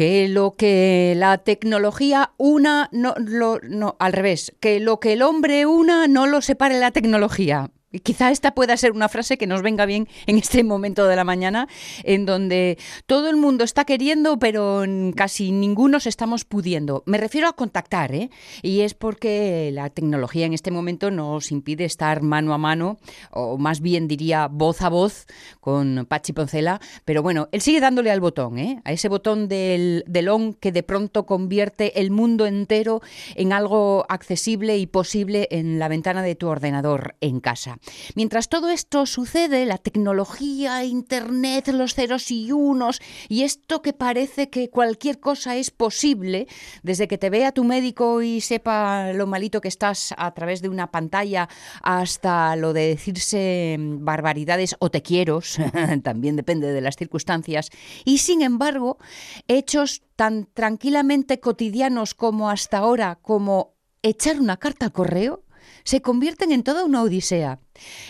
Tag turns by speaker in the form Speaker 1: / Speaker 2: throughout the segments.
Speaker 1: que lo que la tecnología una, no, lo, no, al revés, que lo que el hombre una no lo separe la tecnología. Quizá esta pueda ser una frase que nos venga bien en este momento de la mañana, en donde todo el mundo está queriendo, pero casi ninguno estamos pudiendo. Me refiero a contactar, ¿eh? Y es porque la tecnología en este momento nos impide estar mano a mano, o más bien diría voz a voz, con Pachi Poncela. Pero bueno, él sigue dándole al botón, ¿eh? A ese botón del, del on que de pronto convierte el mundo entero en algo accesible y posible en la ventana de tu ordenador en casa. Mientras todo esto sucede, la tecnología, Internet, los ceros y unos, y esto que parece que cualquier cosa es posible, desde que te vea tu médico y sepa lo malito que estás a través de una pantalla, hasta lo de decirse barbaridades o te quiero, también depende de las circunstancias, y sin embargo, hechos tan tranquilamente cotidianos como hasta ahora, como echar una carta al correo, se convierten en toda una odisea.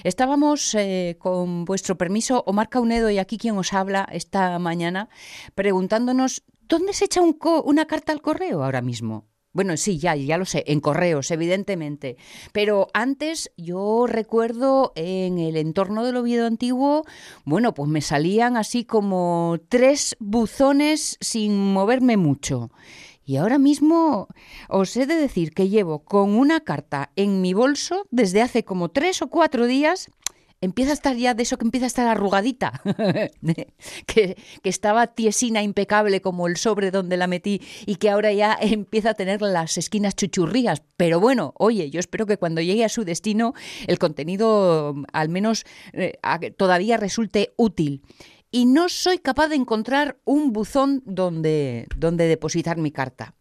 Speaker 1: Estábamos, eh, con vuestro permiso, Omar Caunedo y aquí quien os habla esta mañana, preguntándonos, ¿dónde se echa una carta al correo ahora mismo? Bueno, sí, ya, ya lo sé, en correos, evidentemente. Pero antes yo recuerdo en el entorno del Oviedo antiguo, bueno, pues me salían así como tres buzones sin moverme mucho. Y ahora mismo os he de decir que llevo con una carta en mi bolso desde hace como tres o cuatro días. Empieza a estar ya de eso que empieza a estar arrugadita, que, que estaba tiesina, impecable como el sobre donde la metí y que ahora ya empieza a tener las esquinas chuchurrías. Pero bueno, oye, yo espero que cuando llegue a su destino el contenido al menos eh, todavía resulte útil y no soy capaz de encontrar un buzón donde, donde depositar mi carta.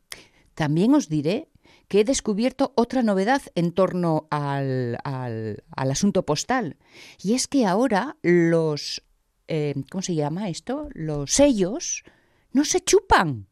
Speaker 1: También os diré que he descubierto otra novedad en torno al, al, asunto postal. Y es que ahora los... Eh, ¿Cómo se llama esto? Los sellos no se chupan.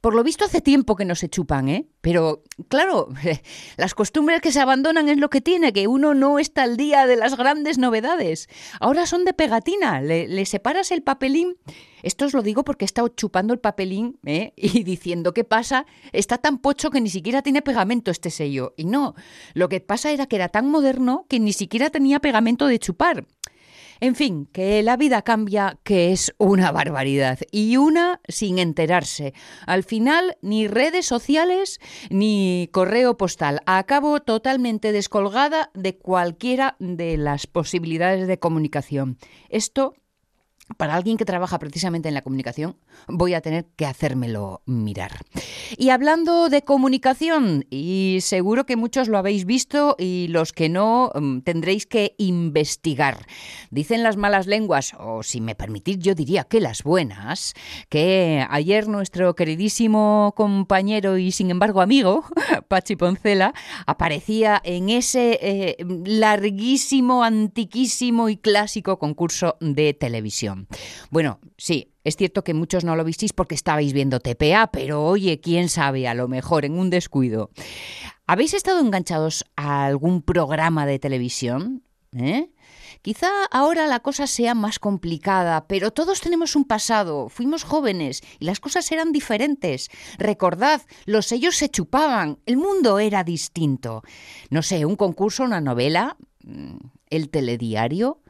Speaker 1: Por lo visto hace tiempo que no se chupan, ¿eh? Pero claro, las costumbres que se abandonan es lo que tiene, que uno no está al día de las grandes novedades. Ahora son de pegatina, le, separas el papelín. Esto os lo digo porque he estado chupando el papelín ¿eh? y diciendo qué pasa, está tan pocho que ni siquiera tiene pegamento este sello. Y no, lo que pasa era que era tan moderno que ni siquiera tenía pegamento de chupar. En fin, que la vida cambia, que es una barbaridad. Y una sin enterarse. Al final, ni redes sociales ni correo postal. Acabo totalmente descolgada de cualquiera de las posibilidades de comunicación. Esto para alguien que trabaja precisamente en la comunicación, voy a tener que hacérmelo mirar. Y hablando de comunicación, y seguro que muchos lo habéis visto y los que no mm, tendréis que investigar. Dicen las malas lenguas, o si me permitís yo diría que las buenas, que ayer nuestro queridísimo compañero y sin embargo amigo, Pachi Poncela, aparecía en ese eh, larguísimo, antiquísimo y clásico concurso de televisión. Bueno, sí, es cierto que muchos no lo visteis porque estabais viendo TPA, pero oye, quién sabe, a lo mejor en un descuido. ¿Habéis estado enganchados a algún programa de televisión? ¿Eh? Quizá ahora la cosa sea más complicada, pero todos tenemos un pasado, fuimos jóvenes y las cosas eran diferentes. Recordad, los sellos se chupaban, el mundo era distinto. No sé, un concurso, una novela, mm, el telediario.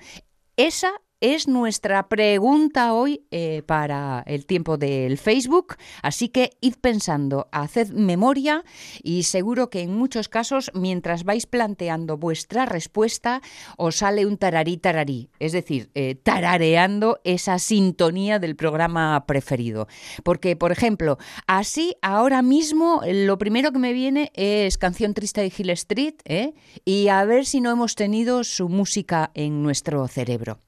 Speaker 1: Esa es nuestra pregunta hoy eh, para el tiempo del Facebook. Así que id pensando, haced memoria y seguro que en muchos casos, mientras vais planteando vuestra respuesta, os sale un tararí tararí, es decir, eh, tarareando esa sintonía del programa preferido. Porque, por ejemplo, así ahora mismo lo primero que me viene es Canción Triste de Hill Street ¿eh? y a ver si no hemos tenido su música en nuestro cerebro.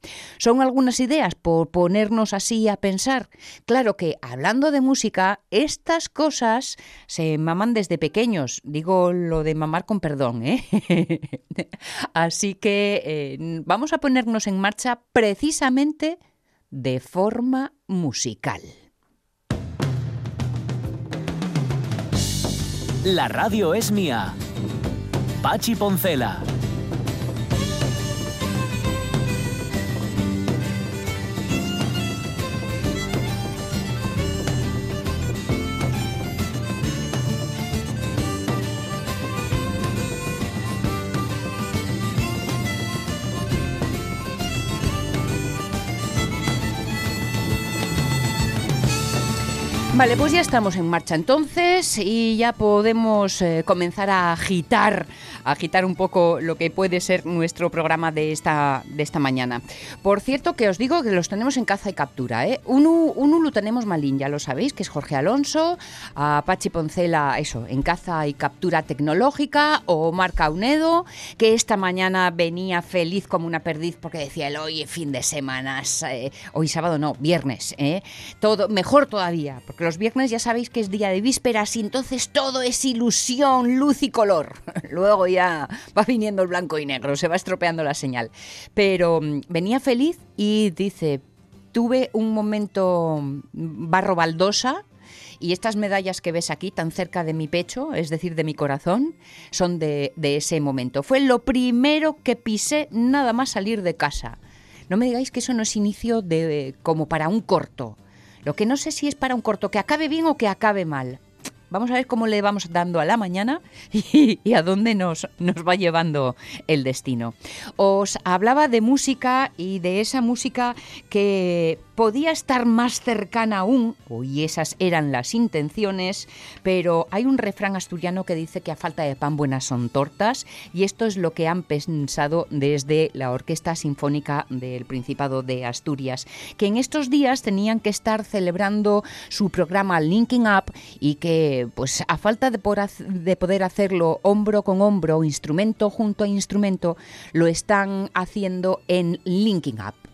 Speaker 1: Son algunas ideas por ponernos así a pensar. Claro que hablando de música, estas cosas se maman desde pequeños. Digo lo de mamar con perdón, ¿eh? así que eh, vamos a ponernos en marcha precisamente de forma musical.
Speaker 2: La radio es mía. Pachi Poncela.
Speaker 1: Vale, pues ya estamos en marcha entonces y ya podemos eh, comenzar a agitar, agitar un poco lo que puede ser nuestro programa de esta, de esta mañana. Por cierto, que os digo que los tenemos en caza y captura. ¿eh? Uno, uno lo tenemos malín, ya lo sabéis, que es Jorge Alonso, a Pachi Poncela, eso, en caza y captura tecnológica, o Marca Unedo, que esta mañana venía feliz como una perdiz porque decía el hoy fin de semana, eh, hoy sábado no, viernes, ¿eh? todo mejor todavía, porque los viernes ya sabéis que es día de vísperas y entonces todo es ilusión, luz y color. Luego ya va viniendo el blanco y negro, se va estropeando la señal. Pero mm, venía feliz y dice, tuve un momento mm, barro baldosa y estas medallas que ves aquí tan cerca de mi pecho, es decir, de mi corazón, son de, de, ese momento. Fue lo primero que pisé nada más salir de casa. No me digáis que eso no es inicio de como para un corto. Lo que no sé si es para un corto que acabe bien o que acabe mal. Vamos a ver cómo le vamos dando a la mañana y, a dónde nos, nos va llevando el destino. Os hablaba de música y de esa música que podía estar más cercana aún, y esas eran las intenciones, pero hay un refrán asturiano que dice que a falta de pan buenas son tortas, y esto es lo que han pensado desde la Orquesta Sinfónica del Principado de Asturias, que en estos días tenían que estar celebrando su programa Linking Up y que, pues, a falta de, de poder hacerlo hombro con hombro, instrumento junto a instrumento, lo están haciendo en Linking Up.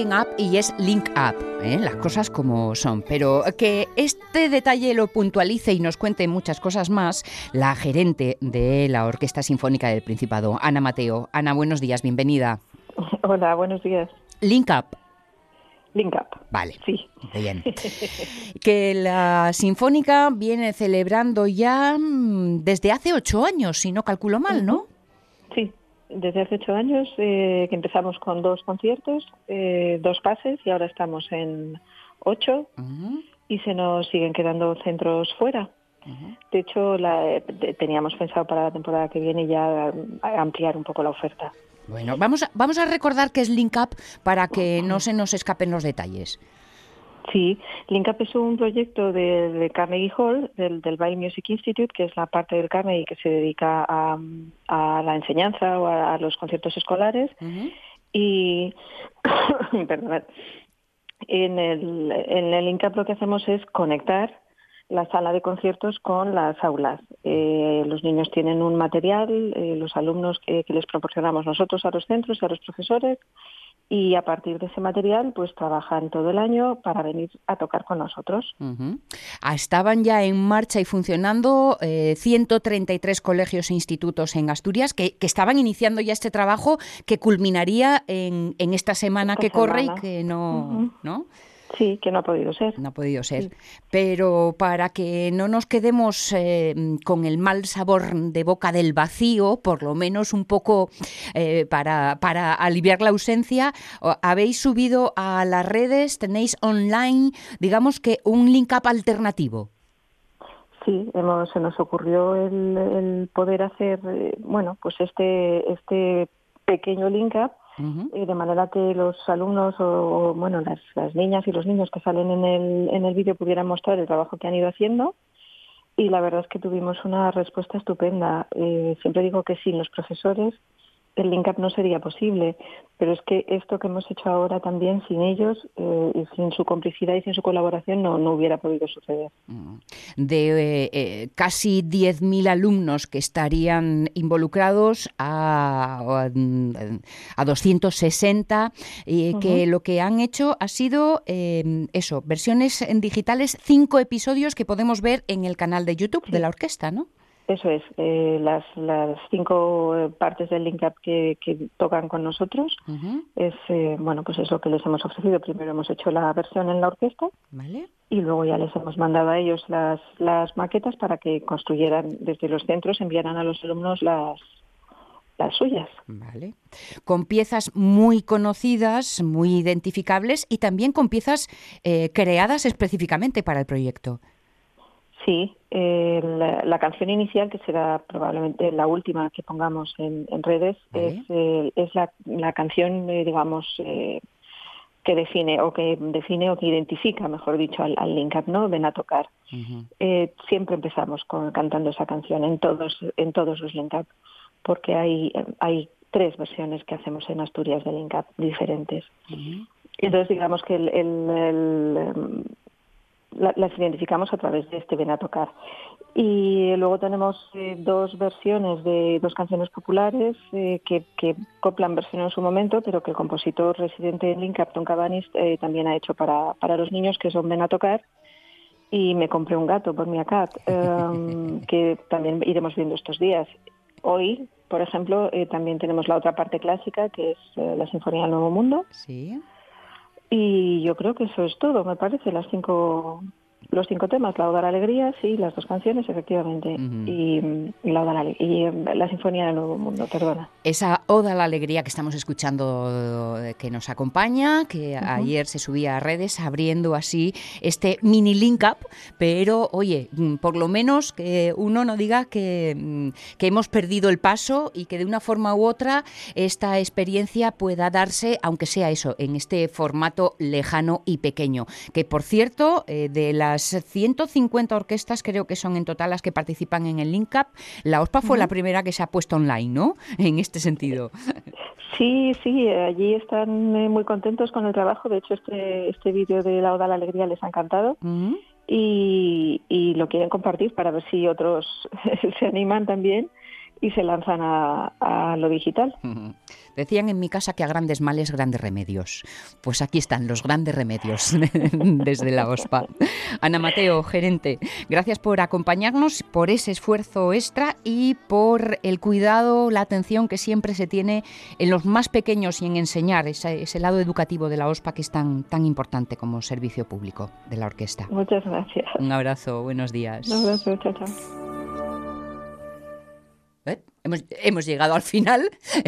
Speaker 1: Linking up y es link up, ¿eh? las cosas como son. Pero que este detalle lo puntualice y nos cuente muchas cosas más la gerente de la Orquesta Sinfónica del Principado, Ana Mateo. Ana, buenos días, bienvenida.
Speaker 3: Hola, buenos días.
Speaker 1: Link up.
Speaker 3: Link Up.
Speaker 1: Vale.
Speaker 3: Sí.
Speaker 1: Bien. que la Sinfónica viene celebrando ya mm, desde hace ocho años, si no calculo mal, ¿no?
Speaker 3: Desde hace ocho años eh, que empezamos con dos conciertos, eh, dos pases y ahora estamos en ocho y se nos siguen quedando centros fuera. De hecho, la, teníamos pensado para la temporada que viene ya ampliar un poco la oferta.
Speaker 1: Bueno, vamos a, vamos a recordar que es Link Up para que no se nos escapen los detalles.
Speaker 3: Sí, LinkUp es un proyecto de, Carnegie Hall, del, del Music Institute, que es la parte del Carnegie que se dedica a, la enseñanza o a, los conciertos escolares. Y, perdón, en el, en el LinkUp lo que hacemos es conectar la sala de conciertos con las aulas. Eh, los niños tienen un material, eh, los alumnos que, les proporcionamos nosotros a los centros y a los profesores, y a partir de ese material pues trabajan todo el año para venir a tocar con nosotros.
Speaker 1: Ah, estaban ya en marcha y funcionando 133 eh, colegios e institutos en Asturias que, estaban iniciando ya este trabajo que culminaría en, esta semana que corre y que no, ¿no?
Speaker 3: Sí, que no ha podido ser.
Speaker 1: No ha podido ser. Pero para que no nos quedemos eh, con el mal sabor de boca del vacío, por lo menos un poco eh, para, para aliviar la ausencia, habéis subido a las redes, tenéis online, digamos que un link up alternativo.
Speaker 3: Sí, hemos, se nos ocurrió el, poder hacer, eh, bueno, pues este, este pequeño link up y de manera que los alumnos o, bueno las, las, niñas y los niños que salen en el, en el vídeo pudieran mostrar el trabajo que han ido haciendo y la verdad es que tuvimos una respuesta estupenda. Eh, siempre digo que sin los profesores el link up no sería posible, pero es que esto que hemos hecho ahora también sin ellos eh, y sin su complicidad y sin su colaboración no, no hubiera podido suceder. Mm.
Speaker 1: De eh, eh, casi 10.000 alumnos que estarían involucrados a, a, 260, y que lo que han hecho ha sido eso, versiones en digitales, cinco episodios que podemos ver en el canal de YouTube de la orquesta, ¿no?
Speaker 3: Eso es, eh, las, las cinco eh, partes del link up que, tocan con nosotros es eh, bueno pues es lo que les hemos ofrecido. Primero hemos hecho la versión en la orquesta y luego ya les hemos mandado a ellos las, las maquetas para que construyeran desde los centros, enviaran a los alumnos las las suyas.
Speaker 1: Vale. Con piezas muy conocidas, muy identificables y también con piezas eh, creadas específicamente para el proyecto.
Speaker 3: Sí, eh, la, canción inicial, que será probablemente la última que pongamos en, redes, es, eh, es la, la canción, digamos, que define o que define o que identifica, mejor dicho, al, Link Up, ¿no? Ven a tocar. eh, siempre empezamos con, cantando esa canción en todos en todos los Link Up, porque hay hay tres versiones que hacemos en Asturias de Link Up diferentes. Entonces digamos que el, el, las identificamos a través de este Ven a tocar. Y luego tenemos eh, dos versiones de dos canciones populares eh, que, que, coplan versión en su momento, pero que el compositor residente en Link, Captain Cabanis, eh, también ha hecho para, para los niños, que son Ven a tocar. Y me compré un gato por mi acat, em, que también iremos viendo estos días. Hoy, por ejemplo, también tenemos la otra parte clásica, que es la Sinfonía del Nuevo Mundo.
Speaker 1: Sí.
Speaker 3: Y yo creo que eso es todo, me parece, las cinco los cinco temas, La Oda a la Alegría, sí, las dos canciones, efectivamente, y, la, Oda la, y em, la Sinfonía del Nuevo Mundo, perdona.
Speaker 1: Esa Oda a la Alegría que estamos escuchando, que nos acompaña, que ayer se subía a redes, abriendo así este mini link up, pero oye, mm, por lo menos que uno no diga que, mm, que hemos perdido el paso y que de una forma u otra esta experiencia pueda darse, aunque sea eso, en este formato lejano y pequeño, que por cierto, eh, de las 150 orquestas creo que son en total las que participan en el Link Up. La OSPA fue la primera que se ha puesto online, ¿no? En este sentido.
Speaker 3: Sí, sí, allí están eh, muy contentos con el trabajo. De hecho, este, este vídeo de La Oda a la Alegría les ha encantado. y, y, lo quieren compartir para ver si otros se animan también y se lanzan a, lo digital.
Speaker 1: Decían en mi casa que a grandes males, grandes remedios. Pues aquí están los grandes remedios desde la OSPA. Ana Mateo, gerente, gracias por acompañarnos, por ese esfuerzo extra y por el cuidado, la atención que siempre se tiene en los más pequeños y en enseñar ese, ese lado educativo de la OSPA que es tan, tan importante como servicio público de la orquesta.
Speaker 3: Muchas gracias.
Speaker 1: Un abrazo, buenos días.
Speaker 3: Un abrazo, chao, chao.
Speaker 1: Hemos, llegado al final,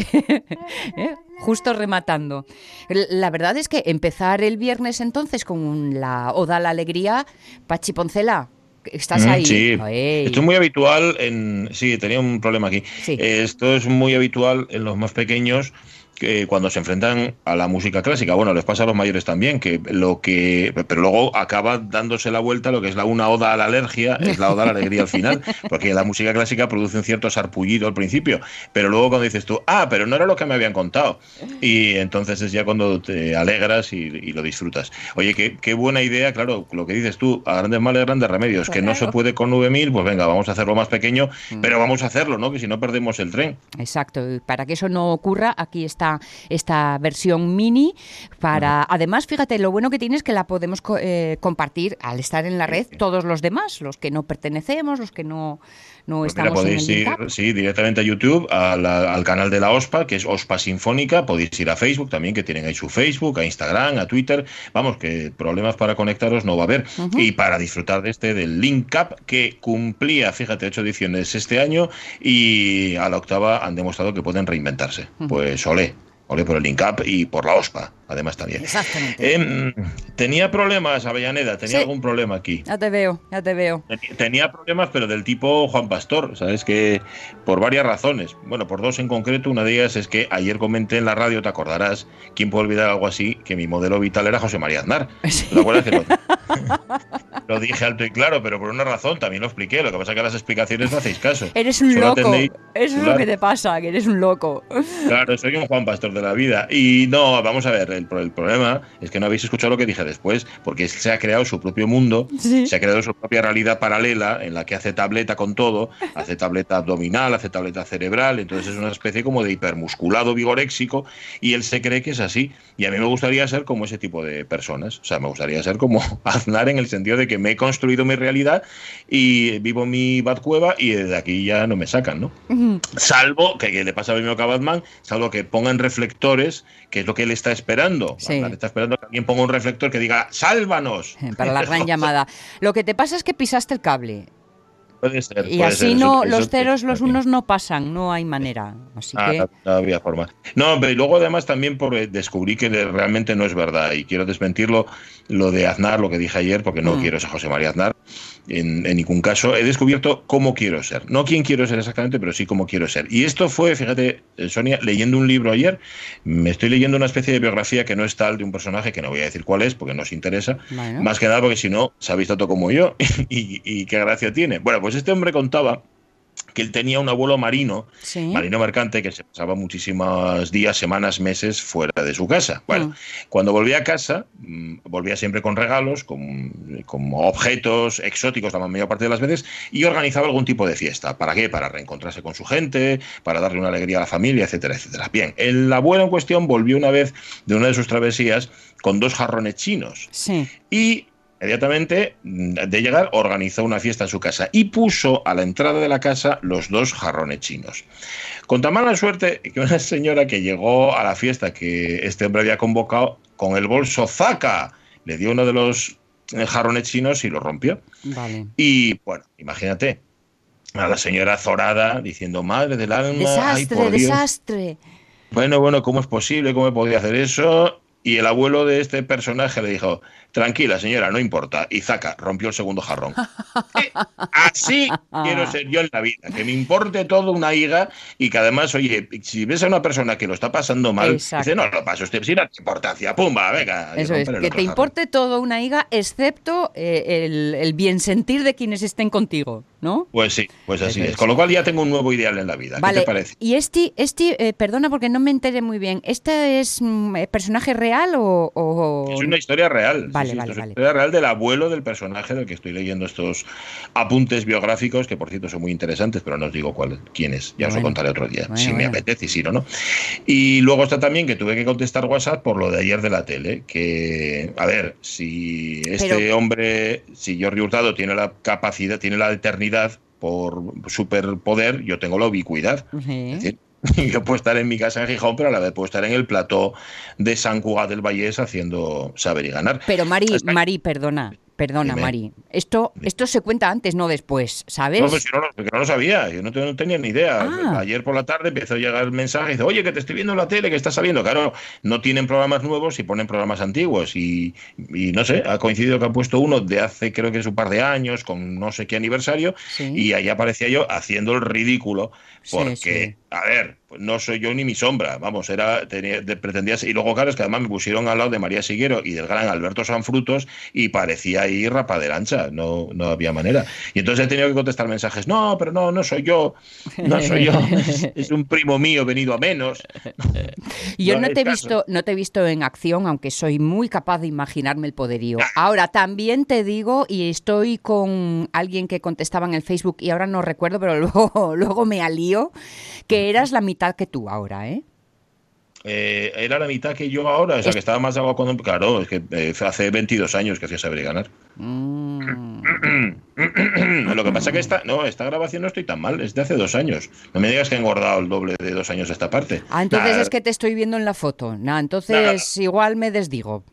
Speaker 1: ¿eh? justo rematando. La verdad es que empezar el viernes entonces con la Oda a la Alegría, Pachi Poncela, ¿Estás mm, ahí?
Speaker 4: Sí, esto es muy habitual en... Sí, tenía un problema aquí. Esto es muy habitual en los más pequeños cuando se enfrentan a la música clásica. Bueno, les pasa a los mayores también, que lo que. Pero luego acaba dándose la vuelta lo que es la una oda a la alergia, es la oda a la alegría al final, porque la música clásica produce un cierto sarpullido al principio, pero luego cuando dices tú, ah, pero no era lo que me habían contado. Y entonces es ya cuando te alegras y, lo disfrutas. Oye, qué, qué, buena idea, claro, lo que dices tú, a grandes males, grandes remedios, que no se puede con 9000, pues venga, vamos a hacerlo más pequeño, mm. pero vamos a hacerlo, ¿no? Que si no perdemos el tren.
Speaker 1: Exacto, para que eso no ocurra, aquí está esta, versión mini para, además, fíjate, lo bueno que tiene es que la podemos eh, compartir al estar en la red todos los demás, los que no pertenecemos, los que no, no pues estamos
Speaker 4: podéis ir sí, directamente a YouTube, al canal de la OSPA, que es OSPA Sinfónica, podéis ir a Facebook también, que tienen ahí su Facebook, a Instagram, a Twitter, vamos, que problemas para conectaros no va a haber. Y para disfrutar de este, del Link Up, que cumplía, fíjate, ocho ediciones este año y a la octava han demostrado que pueden reinventarse. Pues olé por el INCAP y por la OSPA, además también.
Speaker 1: Exactamente.
Speaker 4: Em, tenía problemas, Avellaneda, tenía algún problema aquí.
Speaker 1: Ya te veo, ya te veo.
Speaker 4: Tenía problemas, pero del tipo Juan Pastor, ¿sabes? Que por varias razones. Bueno, por dos en concreto. Una de ellas es que ayer comenté en la radio, te acordarás, ¿quién puede olvidar algo así? Que mi modelo vital era José María Aznar. ¿Te acuerdas? lo, dije alto y claro, pero por una razón, también lo expliqué. Lo que pasa es que las explicaciones no hacéis caso.
Speaker 1: Eres un loco. Eso es lo que te pasa, que eres un loco.
Speaker 4: Claro, soy un Juan Pastor de la vida. Y no, vamos a ver, el, problema es que no habéis escuchado lo que dije después, porque se ha creado su propio mundo, se ha creado su propia realidad paralela en la que hace tableta con todo, hace tableta abdominal, hace tableta cerebral, entonces es una especie como de hipermusculado vigoréxico y él se cree que es así. Y a mí me gustaría ser como ese tipo de personas, o sea, me gustaría ser como Aznar en el sentido de que me he construido mi realidad y vivo mi Batcueva y desde aquí ya no me sacan, ¿no? Salvo que, le pasa a mí a Batman, salvo que pongan reflexión que es lo que él está esperando. Está esperando que alguien ponga un reflector que diga, sálvanos.
Speaker 1: Para la gran llamada. Lo que te pasa es que pisaste el cable.
Speaker 4: puede ser.
Speaker 1: Y
Speaker 4: puede
Speaker 1: así
Speaker 4: ser,
Speaker 1: no,
Speaker 4: eso-
Speaker 1: los ceros, los unos no pasan, no hay manera. Así
Speaker 4: Ah,
Speaker 1: que,
Speaker 4: no, no había forma. No, pero luego además también por, eh, descubrí que realmente no es verdad y quiero desmentirlo lo de Aznar, lo que dije ayer, porque no
Speaker 1: Mm.
Speaker 4: quiero ser José María Aznar en, en ningún caso. He descubierto cómo quiero ser. No quién quiero ser exactamente, pero sí cómo quiero ser. Y esto fue, fíjate, eh, Sonia, leyendo un libro ayer, me estoy leyendo una especie de biografía que no es tal de un personaje, que no voy a decir cuál es, porque no os interesa,
Speaker 1: bueno,
Speaker 4: más que nada porque si no, sabéis tanto como yo y, y qué gracia tiene. Bueno, pues este hombre contaba que él tenía un abuelo marino,
Speaker 1: sí.
Speaker 4: marino mercante, que se pasaba muchísimos días, semanas, meses fuera de su casa. Bueno,
Speaker 1: Mm.
Speaker 4: cuando volvía a casa, mm, volvía siempre con regalos, con, con objetos exóticos la mayor parte de las veces, y organizaba algún tipo de fiesta. ¿Para qué? Para reencontrarse con su gente, para darle una alegría a la familia, etcétera, etcétera. Bien, el abuelo en cuestión volvió una vez de una de sus travesías con dos jarrones chinos
Speaker 1: Sí.
Speaker 4: y inmediatamente mm, de llegar organizó una fiesta en su casa y puso a la entrada de la casa los dos jarrones chinos. Con tan mala suerte que una señora que llegó a la fiesta que este hombre había convocado con el bolso zaca le dio uno de los eh, jarrones chinos y lo rompió.
Speaker 1: Vale.
Speaker 4: Y bueno, imagínate a la señora zorada diciendo madre del alma, ay,
Speaker 1: Desastre,
Speaker 4: por Dios".
Speaker 1: desastre.
Speaker 4: Bueno, bueno, ¿cómo es posible? ¿Cómo podía hacer eso? Y el abuelo de este personaje le dijo, tranquila señora, no importa. Y zaca, rompió el segundo jarrón. Eh, Así quiero ser yo en la vida, que me importe todo una higa y que además, oye, si ves a una persona que lo está pasando mal,
Speaker 1: Exacto.
Speaker 4: dice, no, lo paso usted sin importancia, pumba, venga.
Speaker 1: Eso es, que te
Speaker 4: jarrón.
Speaker 1: importe todo una higa, excepto eh, el, el bien sentir de quienes estén contigo, ¿no?
Speaker 4: Pues sí, pues así
Speaker 1: Eso
Speaker 4: es.
Speaker 1: es.
Speaker 4: Con lo cual ya tengo un nuevo ideal en la vida. ¿Qué
Speaker 1: Vale,
Speaker 4: te parece?
Speaker 1: y este, este eh, perdona porque no me enteré muy bien, ¿este es mm, eh, personaje real o...? o-
Speaker 4: Es una historia real.
Speaker 1: Vale,
Speaker 4: sí,
Speaker 1: vale,
Speaker 4: es una
Speaker 1: vale.
Speaker 4: historia real del abuelo del personaje del que estoy leyendo estos apuntes biográficos, que por cierto son muy interesantes, pero no os digo cuál, quién es. Ya os lo contaré otro día,
Speaker 1: Bueno,
Speaker 4: si me apetece y si no, no. Y luego está también que tuve que contestar WhatsApp por lo de ayer de la tele, que, a ver, si este
Speaker 1: Pero-
Speaker 4: hombre, si Jordi Hurtado tiene la capacidad, tiene la eternidad por superpoder, yo tengo la ubicuidad. Es decir, yo puedo estar en mi casa en Gijón, pero a la vez puedo estar en el plató de San Cugat del Vallés haciendo saber y ganar.
Speaker 1: Pero Mari,
Speaker 4: Está-
Speaker 1: Mari, perdona, perdona,
Speaker 4: Dime.
Speaker 1: Mari. Esto, esto se cuenta antes, no después, ¿sabes?
Speaker 4: No, pues si no, lo- que no lo sabía, yo no, no tenía ni idea.
Speaker 1: Ah.
Speaker 4: Ayer por la tarde empezó a llegar el mensaje y dice, oye, que te estoy viendo en la tele, que está saliendo. Claro, no tienen programas nuevos y ponen programas antiguos. Y, y no sé, ha coincidido que han puesto uno de hace creo que es un par de años, con no sé qué aniversario,
Speaker 1: Sí.
Speaker 4: y ahí aparecía yo haciendo el ridículo,
Speaker 1: Sí,
Speaker 4: porque,
Speaker 1: sí.
Speaker 4: A ver, pues no soy yo ni mi sombra, vamos, era, tenía, de- pretendía ser- Y luego, claro, es que además me pusieron al lado de María Siguero y del gran Alberto Sanfrutos y parecía ahí rapa de lancha, no, no había manera. Y entonces he tenido que contestar mensajes, no, pero no, no soy yo, no soy yo, es un primo mío venido a menos.
Speaker 1: Yo
Speaker 4: No
Speaker 1: te, he
Speaker 4: caso.
Speaker 1: visto, no te he visto en acción, aunque soy muy capaz de imaginarme el poderío.
Speaker 4: Ah.
Speaker 1: Ahora, también te digo, y estoy con alguien que contestaba en el Facebook, y ahora no recuerdo, pero luego, luego me alío, que eras la mitad que tú ahora, ¿eh?
Speaker 4: Eh, era la mitad que yo ahora, o sea,
Speaker 1: Es-
Speaker 4: que estaba más agua cuando... Claro, es que eh, hace 22 años que hacía saber y ganar.
Speaker 1: Mm.
Speaker 4: Lo que pasa que esta, no, esta grabación no estoy tan mal, es de hace dos años. No me digas que he engordado el doble de dos años esta parte.
Speaker 1: Ah, entonces
Speaker 4: Nah,
Speaker 1: es que te estoy viendo en la foto. Nah, entonces igual me desdigo.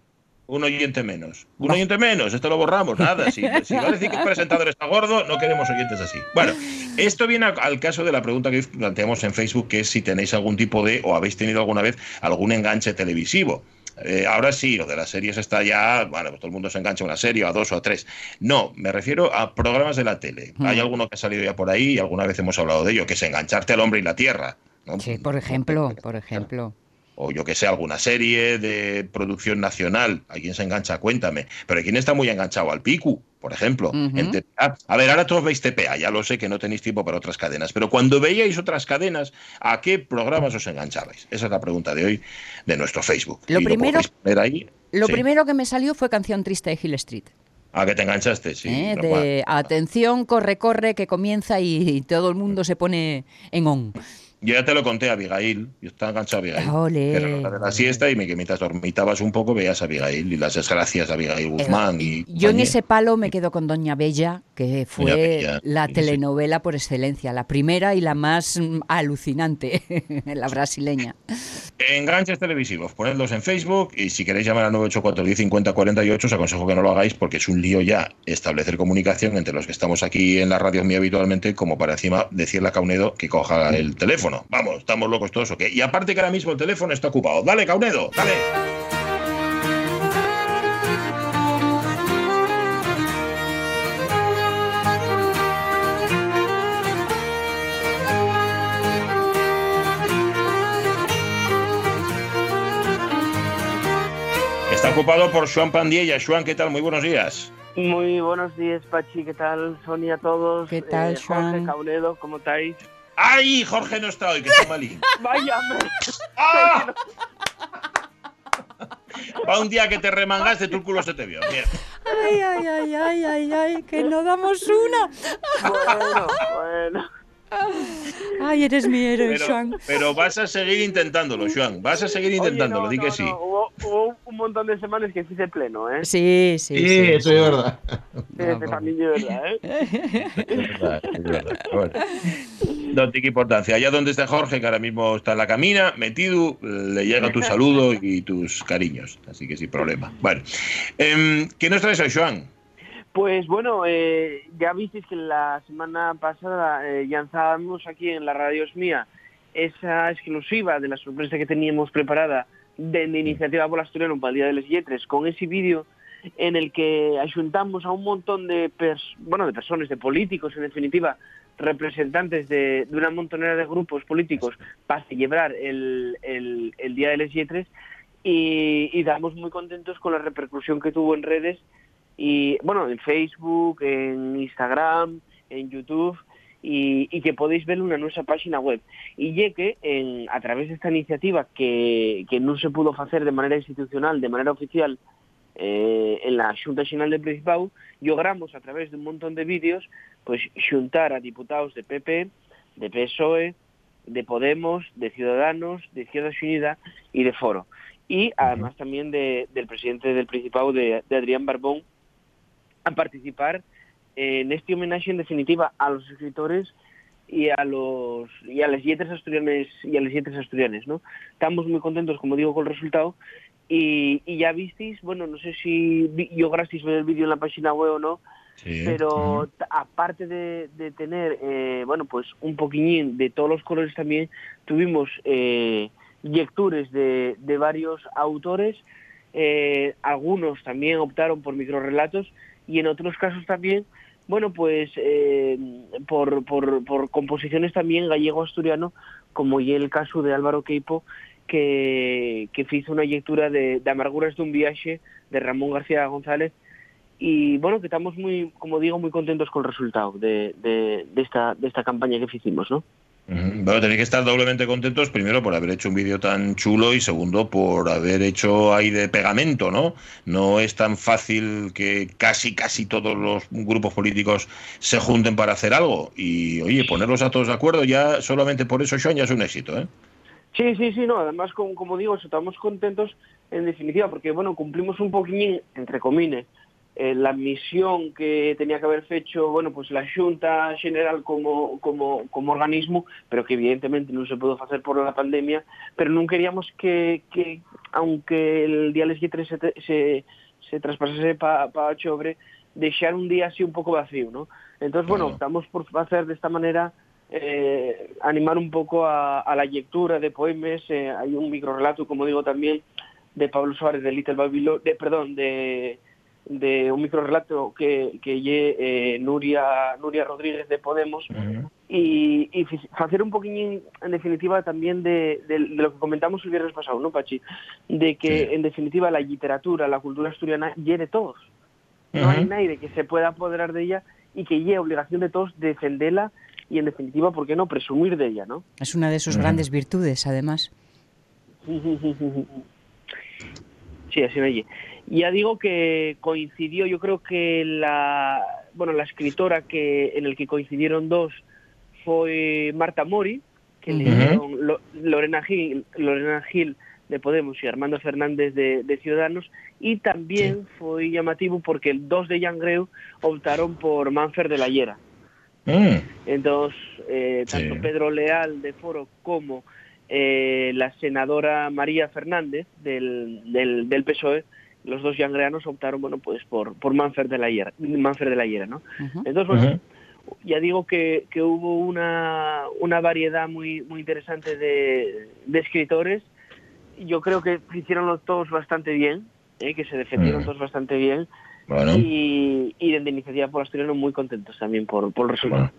Speaker 4: Un oyente menos. Un oyente menos, esto lo borramos, nada. Si, si va a decir que el presentador está gordo, no queremos oyentes así. Bueno, esto viene al- caso de la pregunta que planteamos en Facebook, que es si tenéis algún tipo de, o habéis tenido alguna vez, algún enganche televisivo. Eh, ahora sí, lo de las series está ya, bueno, pues todo el mundo se engancha a una serie, o a dos o a tres. No, me refiero a programas de la tele.
Speaker 1: Hmm.
Speaker 4: Hay alguno que ha salido ya por ahí y alguna vez hemos hablado de ello, que es engancharte al hombre y la tierra. ¿no?
Speaker 1: Sí, por ejemplo, por ejemplo.
Speaker 4: O yo que sé, alguna serie de producción nacional. ¿A quién se engancha? Cuéntame. Pero ¿quién está muy enganchado al Picu, por ejemplo?
Speaker 1: Ujú.
Speaker 4: en TPA? A ver, ahora todos veis TPA, ya lo sé que no tenéis tiempo para otras cadenas, pero cuando veíais otras cadenas, ¿a qué programas os enganchabais? Esa es la pregunta de hoy de nuestro Facebook.
Speaker 1: Lo
Speaker 4: Y
Speaker 1: primero-
Speaker 4: podéis poner ahí.
Speaker 1: Lo
Speaker 4: Sí.
Speaker 1: primero que me salió fue Canción Triste de Hill Street.
Speaker 4: ¿A qué te enganchaste? Sí.
Speaker 1: ¿eh? de atención, corre, corre, que comienza y todo el mundo se pone en on.
Speaker 4: Yo ya te lo conté a Abigail, yo estaba enganchado a Abigail.
Speaker 1: Ole.
Speaker 4: Que era la de la siesta y me, que mientras dormitabas un poco veías a Abigail y las desgracias de Abigail Guzmán. y
Speaker 1: Yo en ese palo me quedo con Doña Bella, que fue
Speaker 4: Bella,
Speaker 1: la
Speaker 4: sí, sí.
Speaker 1: telenovela por excelencia, la primera y la más mm, alucinante, la brasileña.
Speaker 4: Enganches televisivos, ponedlos en Facebook y si queréis llamar al 984 1050 48 os aconsejo que no lo hagáis porque es un lío ya establecer comunicación entre los que estamos aquí en la radio mía habitualmente como para encima decirle a Caunedo que coja el teléfono. Vamos, estamos locos todos, ¿ok? Y aparte que ahora mismo el teléfono está ocupado. Dale, Caunedo, dale. Está ocupado por Juan Pandiella. Juan, ¿qué tal? Muy buenos días.
Speaker 5: Muy buenos días, Pachi. ¿Qué tal, Sonia, a todos?
Speaker 1: ¿Qué tal,
Speaker 5: Eh, Jorge
Speaker 1: Juan?
Speaker 5: Caunedo, ¿cómo estáis?
Speaker 4: ¡Ay! Jorge no está hoy, que está malín.
Speaker 5: Vaya, hombre.
Speaker 4: ¡Ah! Va un día que te remangaste, tu culo se te vio. Bien.
Speaker 1: Ay, ay, ay, ay, ay, ay, que no damos una.
Speaker 5: Bueno, bueno.
Speaker 1: Ay, eres mi héroe,
Speaker 4: Pero,
Speaker 1: Juan.
Speaker 4: pero vas a seguir intentándolo, Juan. Vas a seguir
Speaker 5: Oye,
Speaker 4: intentándolo,
Speaker 5: no,
Speaker 4: di
Speaker 5: no,
Speaker 4: que sí.
Speaker 5: no, Hubo, hubo un montón de semanas que hice pleno, ¿eh?
Speaker 1: Sí, sí,
Speaker 6: Sí,
Speaker 1: sí.
Speaker 6: eso es verdad.
Speaker 5: Este también de verdad, ¿eh?
Speaker 4: Es verdad, es verdad. Bueno. No tiene importancia. Allá donde está Jorge, que ahora mismo está en la camina, metido, le llega tu saludo y tus cariños. Así que sin problema. Bueno, em, ¿qué nos traes hoy, Joan?
Speaker 5: Pues bueno, eh, ya visteis que la semana pasada eh, lanzábamos aquí en la Radio Es Mía esa exclusiva de la sorpresa que teníamos preparada de la iniciativa Bola Asturiano para el Día de las Yetres con ese vídeo en el que ayuntamos a un montón de, bueno, de personas, de políticos en definitiva, representantes de, de una montonera de grupos políticos para celebrar el, el- Día de las Yetres y, y muy contentos con la repercusión que tuvo en redes y bueno, en Facebook, en Instagram, en YouTube y, y que podéis ver en nuestra página web. Y ya que en, a través de esta iniciativa que, que no se pudo hacer de manera institucional, de manera oficial, eh, en la Xunta Nacional de Principado, logramos a través de un montón de vídeos pues xuntar a diputados de PP, de PSOE, de Podemos, de Ciudadanos, de Izquierda Unida y de Foro. Y además también de- del presidente del Principado, de, de Adrián Barbón, a participar en este homenaje en definitiva a los escritores y a los y a las letras asturianas y a las letras asturianas, ¿no? Estamos muy contentos, como digo, con el resultado y, y ya visteis, bueno, no sé si vi- lograsteis ver el vídeo en la página web o no,
Speaker 4: Sí.
Speaker 5: pero aparte de, de tener, eh, bueno, pues un poquillín de todos los colores también, tuvimos eh, lecturas de, de varios autores, eh, algunos también optaron por microrelatos y en otros casos también, bueno, pues eh, por, por, por composiciones también gallego-asturiano, como y el caso de Álvaro Queipo, que, que hizo una lectura de, de Amarguras de un viaje de Ramón García González, y bueno, que estamos muy, como digo, muy contentos con el resultado de, de, de esta, de esta campaña que hicimos, ¿no?
Speaker 4: Bueno, tenéis que estar doblemente contentos, primero por haber hecho un vídeo tan chulo y segundo por haber hecho ahí de pegamento, ¿no? No es tan fácil que casi, casi todos los grupos políticos se junten para hacer algo y, oye, ponerlos a todos de acuerdo ya solamente por eso, Joan, ya es un éxito, ¿eh?
Speaker 5: Sí, sí, sí, no, además, como, como digo, estamos contentos en definitiva, porque, bueno, cumplimos un poquín, entre comillas, eh, la misión que tenía que haber hecho, bueno, pues la Junta General como, como, como organismo, pero que evidentemente no se pudo hacer por la pandemia, pero no queríamos que, que aunque el día les 3 se, se, se traspasase para pa Chobre, dejar un día así un poco vacío, ¿no? Entonces, bueno,
Speaker 4: Claro.
Speaker 5: optamos por hacer de esta manera eh, animar un poco a, a la lectura de poemas. eh, hay un microrelato, como digo también, de Pablo Suárez de Little Babylon, de, perdón, de, de un microrelato que, que lle, eh, Nuria, Nuria Rodríguez de Podemos y, hacer un poquín, en definitiva, también de, de- de lo que comentamos el viernes pasado, ¿no, Pachi? De que,
Speaker 4: Sí.
Speaker 5: en definitiva, la literatura, la cultura asturiana, llene todos. No hay nadie que se pueda apoderar de ella y que lleve obligación de todos defenderla y, en definitiva, ¿por qué no?, presumir de ella, ¿no?
Speaker 1: Es una de sus grandes virtudes, además.
Speaker 5: Sí, así me. Ya digo que coincidió, yo creo que la, bueno, la escritora que en el que coincidieron dos fue Marta Mori, que
Speaker 1: Ujú.
Speaker 5: leyeron Lo- Lorena Gil, Lorena Gil de Podemos y Armando Fernández de, de Ciudadanos, y también fue llamativo porque dos de Yangreu optaron por Manfer de la Hiera.
Speaker 4: Mm.
Speaker 5: Entonces, eh,
Speaker 4: Sí.
Speaker 5: tanto Pedro Leal de Foro como eh, la senadora María Fernández del, del, del PSOE, los dos yangreanos optaron bueno pues por, por Manfred de la Hiera, Manfred de la Hiera ¿no? Entonces, bueno, ya digo que, que hubo una, una variedad muy, muy interesante de, de escritores. Yo creo que hicieron todos bastante bien, ¿eh? que se defendieron todos bastante bien. Y, y de Iniciativa por Asturiano muy contentos también por, por el resultado.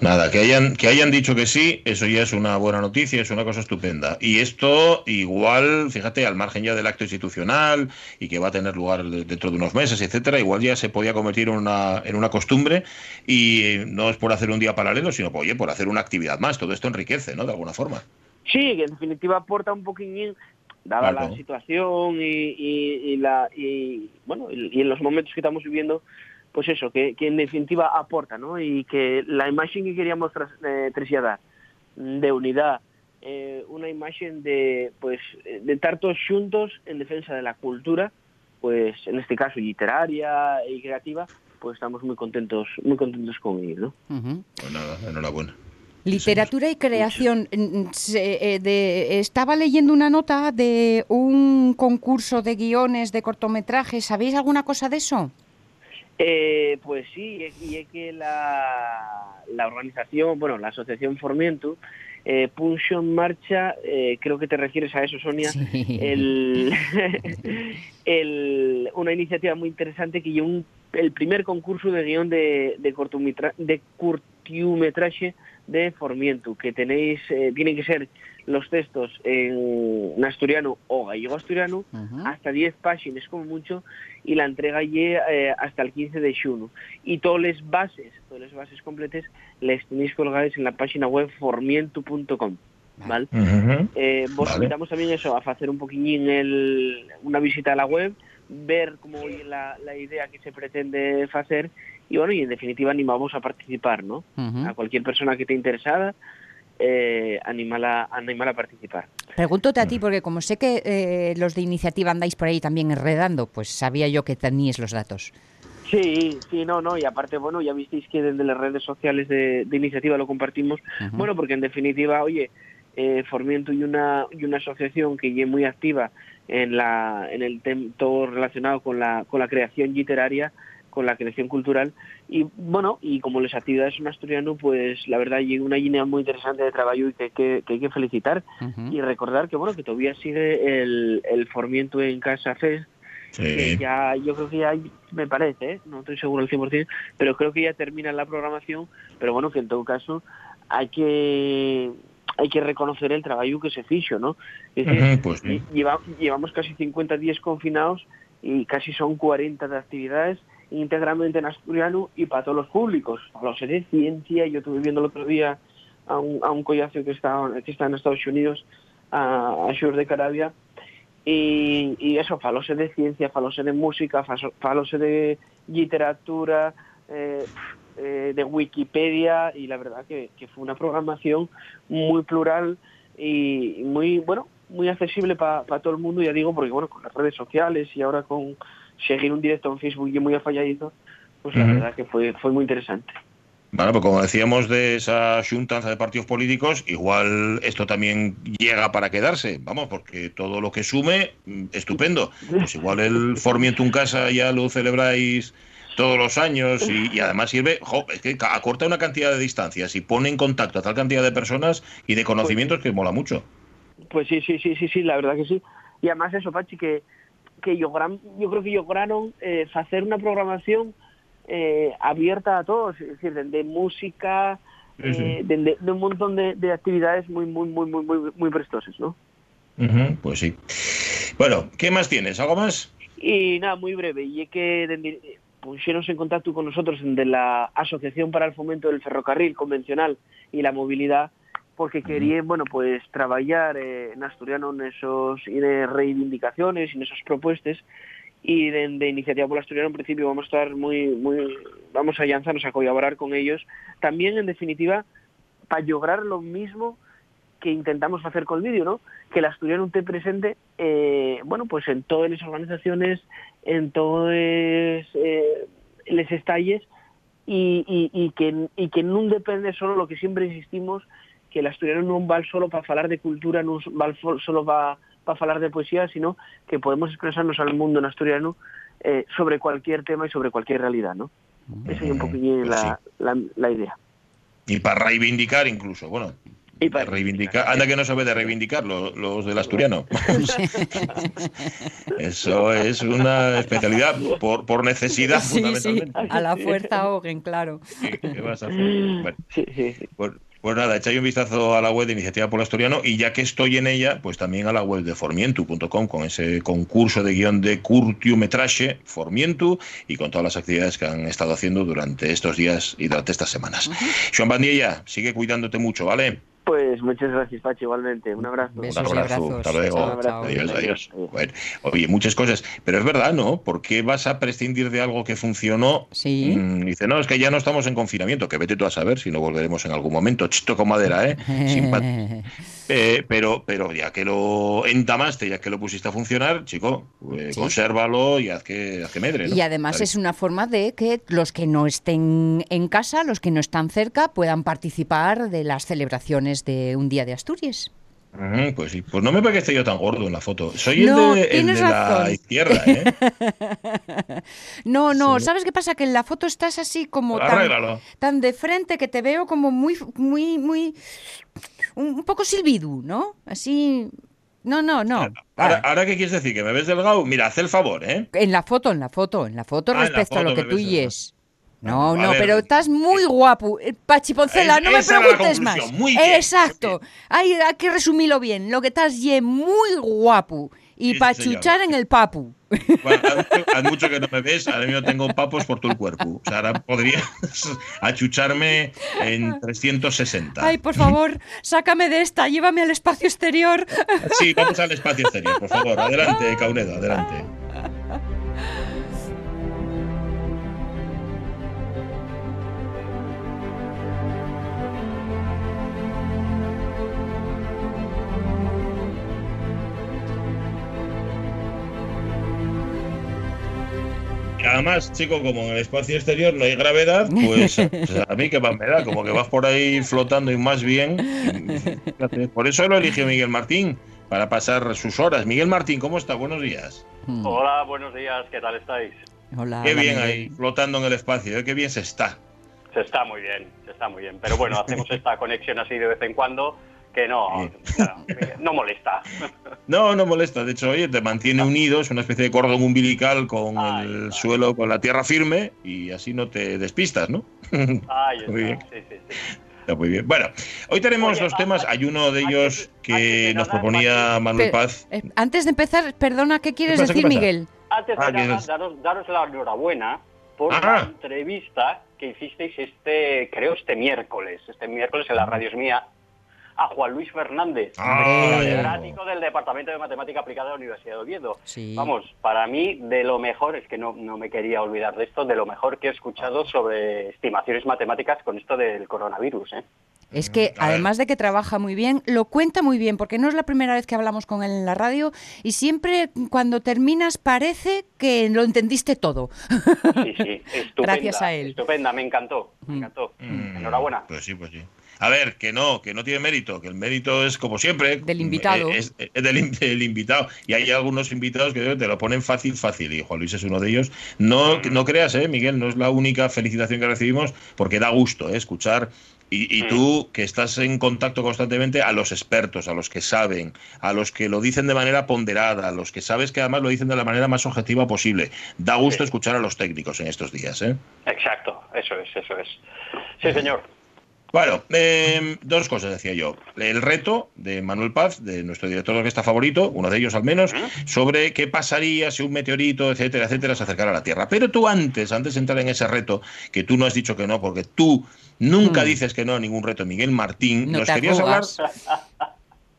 Speaker 4: Nada, que hayan, que hayan dicho que sí, eso ya es una buena noticia, es una cosa estupenda. Y esto igual, fíjate, al margen ya del acto institucional y que va a tener lugar dentro de unos meses, etcétera, igual ya se podía convertir en una, en una costumbre y no es por hacer un día paralelo, sino oye, por hacer una actividad más. Todo esto enriquece, ¿no? De alguna forma.
Speaker 5: Sí, que en definitiva aporta un poquín, dada la situación y, y, la, y bueno, y en los momentos que estamos viviendo, pues eso, que, que en definitiva aporta, ¿no? Y que la imagen que queríamos tras, eh, trasladar de unidad, eh, una imagen de, pues, de estar todos juntos en defensa de la cultura, pues en este caso literaria y creativa, pues estamos muy contentos, muy contentos con ello, ¿no?
Speaker 4: Uh -huh. Pues nada, enhorabuena.
Speaker 1: Literatura y creación. Se, eh, de, estaba leyendo una nota de un concurso de guiones de cortometrajes. ¿Sabéis alguna cosa de eso?
Speaker 5: Eh, pues sí, y es que la, la, organización, bueno, la asociación Formiento eh, puso en marcha, eh, creo que te refieres a eso, Sonia, sí. el, el, una iniciativa muy interesante que un, el primer concurso de guion de, de, de cortometraje de Formiento, que tenéis, eh, tienen que ser los textos en asturiano o gallego asturiano, uh -huh. hasta 10 páginas como mucho, y la entrega lle eh, hasta el 15 de xuno. Y todas las bases, todas las bases completas, les tenéis colgadas en la página web formiento.com. ¿vale? Uh -huh. eh, vos vale. invitamos también eso, a hacer un poquillín el, una visita a la web, ver cómo la, la idea que se pretende hacer y bueno, y en definitiva animamos a participar, ¿no? Uh -huh. A cualquier persona que esté interesada, eh, animala, animala a participar.
Speaker 1: Pregúntate a ti, porque como sé que eh, los de iniciativa andáis por ahí también enredando, pues sabía yo que teníais los datos.
Speaker 5: Sí, sí, no, no, y aparte, bueno, ya visteis que desde las redes sociales de, de iniciativa lo compartimos, uh -huh. bueno, porque en definitiva, oye, eh, Formiento y una, y una asociación que es muy activa en, la, en el todo relacionado con la, con la creación literaria, con la creación cultural y bueno y como las actividades son asturiano pues la verdad hay una línea muy interesante de trabajo y que, que, que hay que felicitar uh -huh. y recordar que bueno que todavía sigue el, el Formiento en Casa Fest sí. que ya yo creo que ya me parece ¿eh? no estoy seguro al 100% pero creo que ya termina la programación pero bueno que en todo caso hay que hay que reconocer el trabajo que se fichó, ¿no? Es decir, uh -huh, pues sí. lleva, llevamos casi 50 días confinados y casi son 40 de actividades íntegramente en asturiano y para todos los públicos. A los de ciencia, yo estuve viendo el otro día a un, a un collacio que está, que está en Estados Unidos, a, a de Carabia, y, y eso, falose de ciencia, falose de música, falose de literatura, eh, eh, de Wikipedia, y la verdad que, que fue una programación muy plural y muy, bueno, muy accesible para pa todo el mundo, ya digo, porque bueno, con las redes sociales y ahora con seguir un directo en Facebook y muy afalladizo, pues la uh -huh. verdad que fue, fue muy interesante.
Speaker 4: Bueno, pues como decíamos de esa juntanza de partidos políticos, igual esto también llega para quedarse, vamos, porque todo lo que sume, estupendo. Pues igual el Formiento en Casa ya lo celebráis todos los años y, y además sirve, jo, es que acorta una cantidad de distancias y pone en contacto a tal cantidad de personas y de conocimientos pues, que mola mucho.
Speaker 5: Pues sí, sí, sí, sí, sí, la verdad que sí. Y además eso, Pachi, que que yo, yo creo que lograron eh, hacer una programación eh, abierta a todos, es decir, de, de música, sí, sí. Eh, de, de, un montón de, de, actividades muy, muy, muy, muy, muy, muy prestosas, ¿no?
Speaker 4: Uh -huh, pues sí. Bueno, ¿qué más tienes? ¿Algo más?
Speaker 5: Y nada, muy breve, y es que pusieron en contacto con nosotros de la Asociación para el Fomento del Ferrocarril Convencional y la Movilidad, porque querían, bueno, pues trabajar eh, en asturiano en esos de reivindicaciones en esas propuestas y de, de iniciativa por asturiano en principio vamos a estar muy muy vamos a lanzarnos a colaborar con ellos también en definitiva para lograr lo mismo que intentamos hacer con el vídeo, ¿no? Que el asturiano esté presente, eh, bueno, pues en todas las organizaciones, en todos eh, los estalles y, y, y, que, y que no depende solo lo que siempre insistimos que el asturiano non val solo para falar de cultura, non val solo para para falar de poesía, sino que podemos expresarnos al mundo en asturiano eh, sobre cualquier tema y sobre cualquier realidad, ¿no? Esa es un poquillo
Speaker 4: Pues
Speaker 5: la, la, la idea.
Speaker 4: Y para reivindicar incluso, bueno.
Speaker 5: Y para
Speaker 4: reivindicar. Anda que no sabe de reivindicar lo- los del asturiano. Eso es una especialidad por, por necesidad,
Speaker 1: Sí, sí,
Speaker 4: fundamentalmente.
Speaker 1: a la fuerza ahoguen, claro.
Speaker 4: ¿Qué, qué vas a hacer? Bueno,
Speaker 5: Sí, sí, sí.
Speaker 4: pues, pues nada, echáis un vistazo a la web de Iniciativa por Asturiano y ya que estoy en ella, pues también a la web de Formientu.com con ese concurso de guion de curtiometraje Formientu y con todas las actividades que han estado haciendo durante estos días y durante estas semanas. Joan Bandilla, sigue cuidándote mucho, ¿vale?
Speaker 5: Pues muchas gracias, Pachi, igualmente. Un abrazo.
Speaker 1: Besos
Speaker 4: Un
Speaker 1: y
Speaker 4: abrazo,
Speaker 1: abrazos.
Speaker 4: hasta luego.
Speaker 1: Chao, chao.
Speaker 4: Adiós, adiós.
Speaker 5: Adiós.
Speaker 4: Bueno, oye, muchas cosas. Pero es verdad, ¿no? ¿Por qué vas a prescindir de algo que funcionó?
Speaker 1: Sí.
Speaker 4: Mm, dice, no, es que ya no estamos en confinamiento, que vete tú a saber si no volveremos en algún momento. Chito con madera, ¿eh? Sin pat- Eh, pero, pero ya que lo entamaste, ya que lo pusiste a funcionar, chico, eh,
Speaker 1: Sí.
Speaker 4: consérvalo y haz que, haz que medre. ¿no?
Speaker 1: Y además
Speaker 4: Vale.
Speaker 1: es una forma de que los que no estén en casa, los que no están cerca, puedan participar de las celebraciones de un día de Asturias.
Speaker 4: Pues sí, pues no me parece yo tan gordo en la foto. Soy
Speaker 1: No,
Speaker 4: el de, el
Speaker 1: tienes
Speaker 4: de la izquierda, ¿eh?
Speaker 1: No, no,
Speaker 4: Sí.
Speaker 1: ¿sabes qué pasa? Que en la foto estás así como tan, de frente que te veo como muy, muy, muy, un, poco silbidu, ¿no? Así, no, no, no.
Speaker 4: Ahora,
Speaker 1: Ah,
Speaker 4: ahora, ¿qué quieres decir? ¿Que me ves delgado? Mira, haz el favor, ¿eh?
Speaker 1: En la foto, en la foto, en la foto
Speaker 4: Ah, en la
Speaker 1: respecto a lo que tú y es. No, no, pero estás muy guapo. Eh, Pachi Poncela,
Speaker 4: Es-
Speaker 1: no me preguntes más. Exacto. Hay, hay que resumirlo bien. Lo que estás ye muy guapo. Y
Speaker 4: Sí,
Speaker 1: para chuchar en el papu.
Speaker 4: Bueno, haz mucho, que no me ves, ahora mismo tengo papos por todo el cuerpo. O sea, ahora podrías achucharme en 360.
Speaker 1: Ay, por favor, sácame de esta, llévame al espacio exterior.
Speaker 4: Sí, vamos al espacio exterior, por favor. Adelante, Caunedo, adelante. Además, chico, como en el espacio exterior no hay gravedad, pues, pues a mí que más me da, como que vas por ahí flotando y más bien. Por eso lo eligió Miguel Martín, para pasar sus horas. Miguel Martín, ¿cómo está? Buenos días.
Speaker 1: Hmm,
Speaker 6: Hola, buenos días, ¿qué tal estáis?
Speaker 1: Hola.
Speaker 4: Qué
Speaker 1: hola,
Speaker 4: bien
Speaker 1: Miguel.
Speaker 4: ahí, flotando en el espacio, ¿eh? qué bien se está.
Speaker 6: Se está muy bien, se está muy bien. Pero bueno, hacemos esta conexión así de vez en cuando que no, no, no molesta.
Speaker 4: No, no molesta. De hecho, oye, te mantiene unido, es una especie de cordón umbilical con
Speaker 6: Ahí
Speaker 4: el
Speaker 6: está.
Speaker 4: suelo, con la tierra firme, y así no te despistas, ¿no?
Speaker 6: Ahí está,
Speaker 4: Muy bien.
Speaker 6: sí, sí, sí.
Speaker 4: Está muy bien. Bueno, hoy tenemos
Speaker 6: Oye,
Speaker 4: dos temas. Hay uno de ellos
Speaker 6: antes
Speaker 4: que
Speaker 6: de
Speaker 4: nos
Speaker 6: nada,
Speaker 4: proponía. Manuel Paz.
Speaker 1: eh, antes de empezar, perdona, ¿qué quieres
Speaker 4: pasa,
Speaker 1: decir? Miguel?
Speaker 6: Antes de
Speaker 4: Ah,
Speaker 6: nada, daros, daros la enhorabuena por
Speaker 4: Ah.
Speaker 6: la entrevista que hicisteis este, creo, este miércoles, este miércoles en la Radio Es Mía, a Juan Luis Fernández,
Speaker 4: Ah,
Speaker 6: catedrático del Departamento de Matemática Aplicada de la Universidad de Oviedo.
Speaker 1: Sí.
Speaker 6: Vamos, para mí, de lo mejor, es que no, no me quería olvidar de esto, de lo mejor que he escuchado sobre estimaciones matemáticas con esto del coronavirus. ¿eh?
Speaker 1: Es que además de que trabaja muy bien, lo cuenta muy bien, porque no es la primera vez que hablamos con él en la radio y siempre cuando terminas parece que lo entendiste todo.
Speaker 6: Sí, sí, estupenda.
Speaker 1: Gracias a él.
Speaker 6: Estupenda, me encantó, me
Speaker 1: Mm.
Speaker 6: encantó.
Speaker 4: Mm,
Speaker 6: Enhorabuena.
Speaker 4: Pues sí, pues sí. A ver, que no, que no tiene mérito, que el mérito es como siempre.
Speaker 1: Del invitado.
Speaker 4: eh, Es, es del, in- del invitado. Y hay algunos invitados que te lo ponen fácil, fácil. Y Juan Luis es uno de ellos. No, no creas, eh, Miguel, no es la única felicitación que recibimos, porque da gusto eh, escuchar. Y, y
Speaker 6: Mm.
Speaker 4: tú, que estás en contacto constantemente, a los expertos, a los que saben, a los que lo dicen de manera ponderada, a los que sabes que además lo dicen de la manera más objetiva posible. Da gusto
Speaker 6: Sí.
Speaker 4: escuchar a los técnicos en estos días. ¿eh?
Speaker 6: Exacto, eso es, eso es. Sí, señor.
Speaker 4: Bueno, eh, dos cosas decía yo. El reto de Manuel Paz, de nuestro director de orquesta favorito, uno de ellos al menos, sobre qué pasaría si un meteorito, etcétera, etcétera, se acercara a la Tierra. Pero tú antes, antes de entrar en ese reto, que tú no has dicho que no, porque tú nunca
Speaker 1: Mm.
Speaker 4: dices que no a ningún reto, Miguel Martín,
Speaker 1: No
Speaker 4: nos querías hablar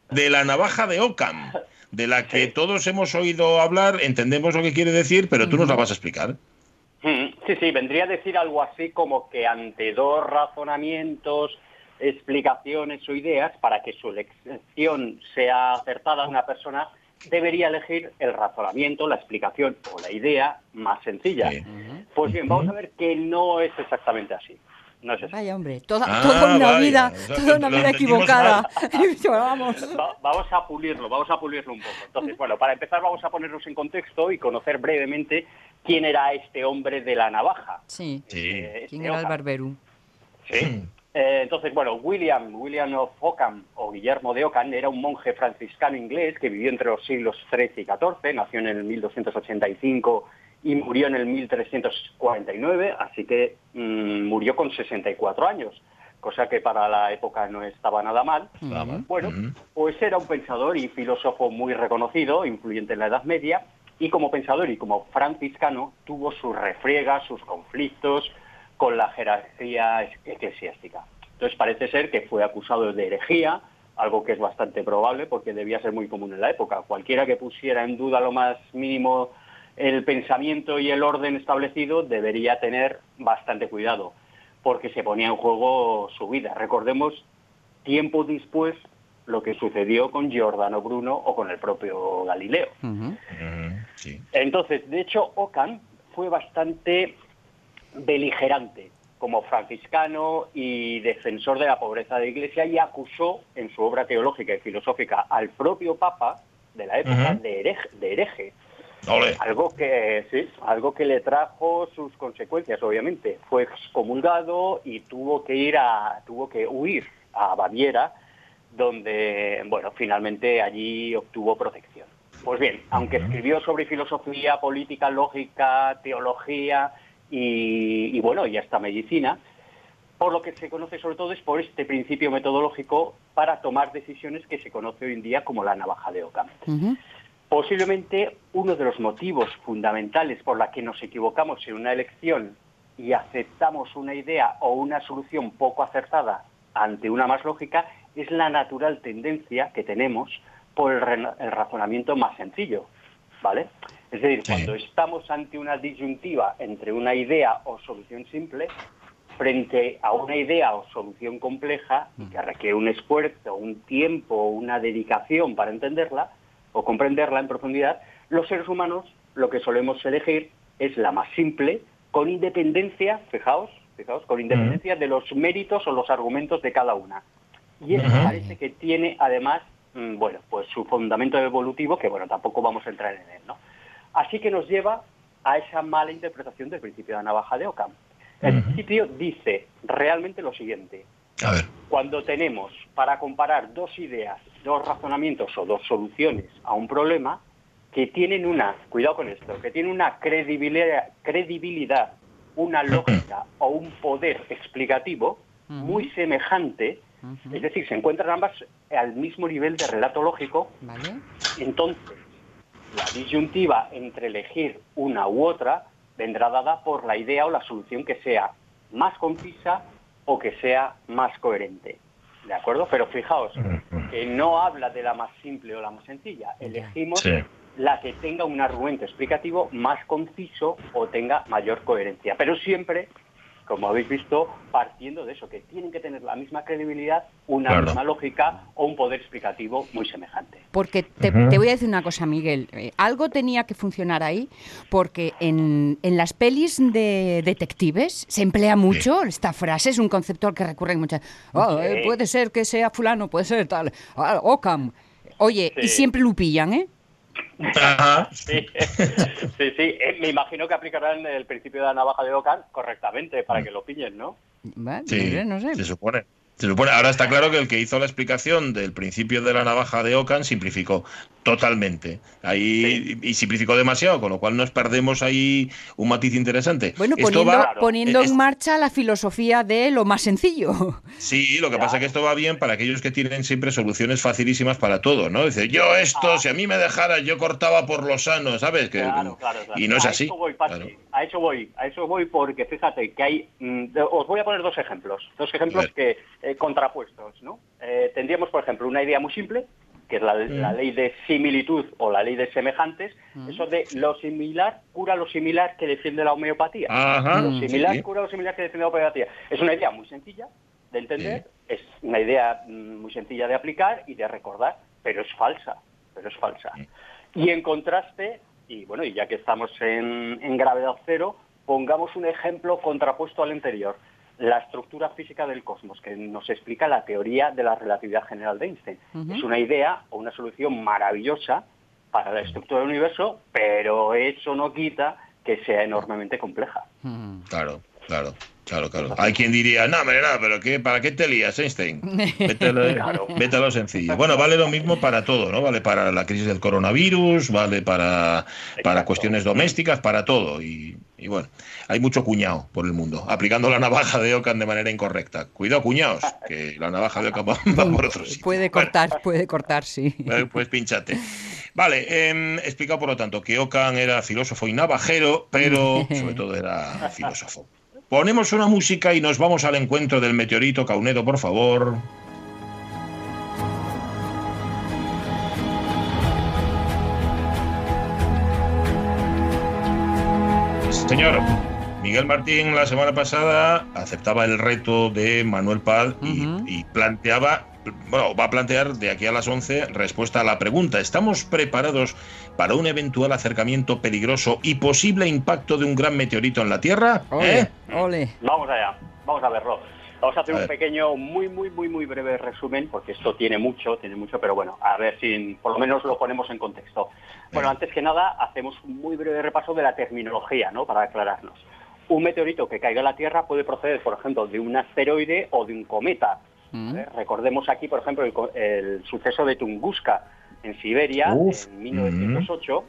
Speaker 4: de la navaja de Ockham, de la que todos hemos oído hablar, entendemos lo que quiere decir, pero tú nos la vas a explicar.
Speaker 6: Mm, Sí, sí, vendría a decir algo así como que ante dos razonamientos, explicaciones o ideas, para que su elección sea acertada, una persona debería elegir el razonamiento, la explicación o la idea más sencilla.
Speaker 4: Sí.
Speaker 6: Pues bien, vamos a ver que no es exactamente así. No es.
Speaker 1: Vaya, hombre, toda,
Speaker 4: Ah,
Speaker 1: toda una
Speaker 4: vaya.
Speaker 1: vida,
Speaker 4: O sea,
Speaker 1: toda una vida equivocada. Vamos.
Speaker 6: Va- vamos a pulirlo, vamos a pulirlo un poco. Entonces, bueno, para empezar vamos a ponernos en contexto y conocer brevemente quién era este hombre de la navaja.
Speaker 1: Sí.
Speaker 4: Sí.
Speaker 6: Eh, este
Speaker 1: ¿Quién era el barberu?
Speaker 6: Sí. Eh, entonces, bueno, William, William of Ockham o Guillermo de Ockham era un monje franciscano inglés que vivió entre los siglos XIII y XIV, nació en el 1285 y murió en el 1349, así que mm, murió con 64 años, cosa que para la época no estaba nada mal.
Speaker 4: Nada mal.
Speaker 6: Bueno, pues era un pensador y filósofo muy reconocido, influyente en la Edad Media, y como pensador y como franciscano tuvo sus refriegas, sus conflictos con la jerarquía es- eclesiástica. Entonces parece ser que fue acusado de herejía, algo que es bastante probable porque debía ser muy común en la época. Cualquiera que pusiera en duda lo más mínimo el pensamiento y el orden establecido debería tener bastante cuidado, porque se ponía en juego su vida. Recordemos tiempo después lo que sucedió con Giordano Bruno o con el propio Galileo.
Speaker 4: Sí.
Speaker 6: Entonces, de hecho, Ockham fue bastante beligerante como franciscano y defensor de la pobreza de la Iglesia y acusó en su obra teológica y filosófica al propio Papa de la época de, hereje, de hereje.
Speaker 4: Ole.
Speaker 6: Algo que, sí, algo que le trajo sus consecuencias, obviamente. Fue excomulgado y tuvo que ir a, tuvo que huir a Baviera, donde, bueno, finalmente allí obtuvo protección. Pues bien, aunque escribió sobre filosofía, política, lógica, teología y, y, bueno, y hasta medicina, por lo que se conoce sobre todo es por este principio metodológico para tomar decisiones que se conoce hoy en día como la navaja de Ockham. Posiblemente uno de los motivos fundamentales por la que nos equivocamos en una elección y aceptamos una idea o una solución poco acertada ante una más lógica es la natural tendencia que tenemos por el, re- el razonamiento más sencillo, ¿vale? Es decir,
Speaker 4: Sí.
Speaker 6: cuando estamos ante una disyuntiva entre una idea o solución simple, frente a una idea o solución compleja y que requiere un esfuerzo, un tiempo, una dedicación para entenderla o comprenderla en profundidad, los seres humanos lo que solemos elegir es la más simple, con independencia, fijaos, fijaos, con independencia de los méritos o los argumentos de cada una. Y eso
Speaker 4: Ujú.
Speaker 6: parece que tiene además, mm, bueno, pues su fundamento evolutivo, que bueno, tampoco vamos a entrar en él, ¿no? Así que nos lleva a esa mala interpretación del principio de la navaja de Ockham. El
Speaker 4: Ujú.
Speaker 6: principio dice realmente lo siguiente.
Speaker 4: A ver.
Speaker 6: Cuando tenemos para comparar dos ideas, dos razonamientos o dos soluciones a un problema que tienen una, cuidado con esto, que tienen una credibilidad, credibilidad una lógica o un poder explicativo muy semejante, Es decir, se encuentran ambas al mismo nivel de relato lógico,
Speaker 1: ¿Vale?
Speaker 6: entonces la disyuntiva entre elegir una u otra vendrá dada por la idea o la solución que sea más concisa o que sea más coherente. ¿De acuerdo? Pero fijaos que no habla de la más simple o la más sencilla. Elegimos
Speaker 4: Sí.
Speaker 6: la que tenga un argumento explicativo más conciso o tenga mayor coherencia. Pero siempre, como habéis visto, partiendo de eso, que tienen que tener la misma credibilidad, una
Speaker 4: Claro.
Speaker 6: misma lógica o un poder explicativo muy semejante.
Speaker 1: Porque te, voy a decir una cosa, Miguel. eh, algo tenía que funcionar ahí, porque en, en las pelis de detectives se emplea mucho esta frase, es un concepto al que recurren muchas. "Ah, eh, puede ser que sea fulano, puede ser tal. ah, Ockham. Oye, y siempre lo pillan, ¿eh?
Speaker 4: Ajá.
Speaker 6: Sí, sí, sí. Eh, me imagino que aplicarán el principio de la navaja de Ockham correctamente para que lo pillen, ¿no?
Speaker 4: Sí,
Speaker 1: no sé, no sé.
Speaker 4: se supone. Se supone. Ahora está claro que el que hizo la explicación del principio de la navaja de Ockham simplificó totalmente. Ahí y simplificó demasiado, con lo cual nos perdemos ahí un matiz interesante.
Speaker 1: Bueno,
Speaker 4: Esto
Speaker 1: poniendo,
Speaker 4: va-
Speaker 1: poniendo
Speaker 4: es-
Speaker 1: en marcha la filosofía de lo más sencillo.
Speaker 4: Sí, lo que pasa es que esto va bien para aquellos que tienen siempre soluciones facilísimas para todo, ¿no? Dice, yo
Speaker 6: Ah.
Speaker 4: esto, si a mí me dejara, yo cortaba por lo sano, ¿sabes? Que,
Speaker 6: Claro, claro, claro.
Speaker 4: Y no es
Speaker 6: a
Speaker 4: así.
Speaker 6: Eso voy. A eso voy, a eso voy porque fíjate que hay, mm, os voy a poner dos ejemplos, dos ejemplos que eh, contrapuestos, ¿no? Eh, tendríamos, por ejemplo, una idea muy simple, que es la, la ley de similitud o la ley de semejantes, eso de lo similar cura lo similar que defiende la homeopatía.
Speaker 4: Ajá,
Speaker 6: lo similar
Speaker 4: sí.
Speaker 6: cura lo similar que defiende la homeopatía. Es una idea muy sencilla de entender, es una idea mm, muy sencilla de aplicar y de recordar, pero es falsa, pero es falsa. Y en contraste, y bueno, y ya que estamos en, en gravedad cero, pongamos un ejemplo contrapuesto al anterior. La estructura física del cosmos, que nos explica la teoría de la relatividad general de Einstein. Es una idea o una solución maravillosa para la estructura del universo, pero eso no quita que sea enormemente compleja.
Speaker 4: Claro, claro. Claro, claro. Hay quien diría, no, hombre, no, pero qué, ¿para qué te lías, Einstein? Vete a, lo, vete a lo sencillo. Bueno, vale lo mismo para todo, ¿no? Vale para la crisis del coronavirus, vale para, para cuestiones domésticas, para todo. Y, y bueno, hay mucho cuñado por el mundo, aplicando la navaja de Ocan de manera incorrecta. Cuidado, cuñados, que la navaja de Ocan va, va por otro sitio.
Speaker 1: Puede cortar, puede cortar, sí.
Speaker 4: Pues, pues pinchate. Vale, eh, explicado por lo tanto que Ocan era filósofo y navajero, pero sobre todo era filósofo. Ponemos una música y nos vamos al encuentro del meteorito Caunedo, por favor. Señor, Miguel Martín la semana pasada aceptaba el reto de Manuel Paz y, uh -huh. y, planteaba, bueno, va a plantear de aquí a las 11 respuesta a la pregunta. ¿Estamos preparados para un eventual acercamiento peligroso y posible impacto de un gran meteorito en la Tierra?
Speaker 1: Ole,
Speaker 4: ¿Eh?
Speaker 1: ole.
Speaker 6: Vamos allá, vamos a verlo. Vamos a hacer
Speaker 4: A
Speaker 6: un
Speaker 4: ver.
Speaker 6: pequeño, muy, muy, muy, muy breve resumen, porque esto tiene mucho, tiene mucho, pero bueno, a ver si por lo menos lo ponemos en contexto. Bueno, antes que nada, hacemos un muy breve repaso de la terminología, ¿no? Para aclararnos. Un meteorito que caiga a la Tierra puede proceder, por ejemplo, de un asteroide o de un cometa.
Speaker 1: Mm.
Speaker 6: ¿vale? Recordemos aquí, por ejemplo, el, co- el suceso de Tunguska en Siberia
Speaker 4: Uf.
Speaker 6: en 1908,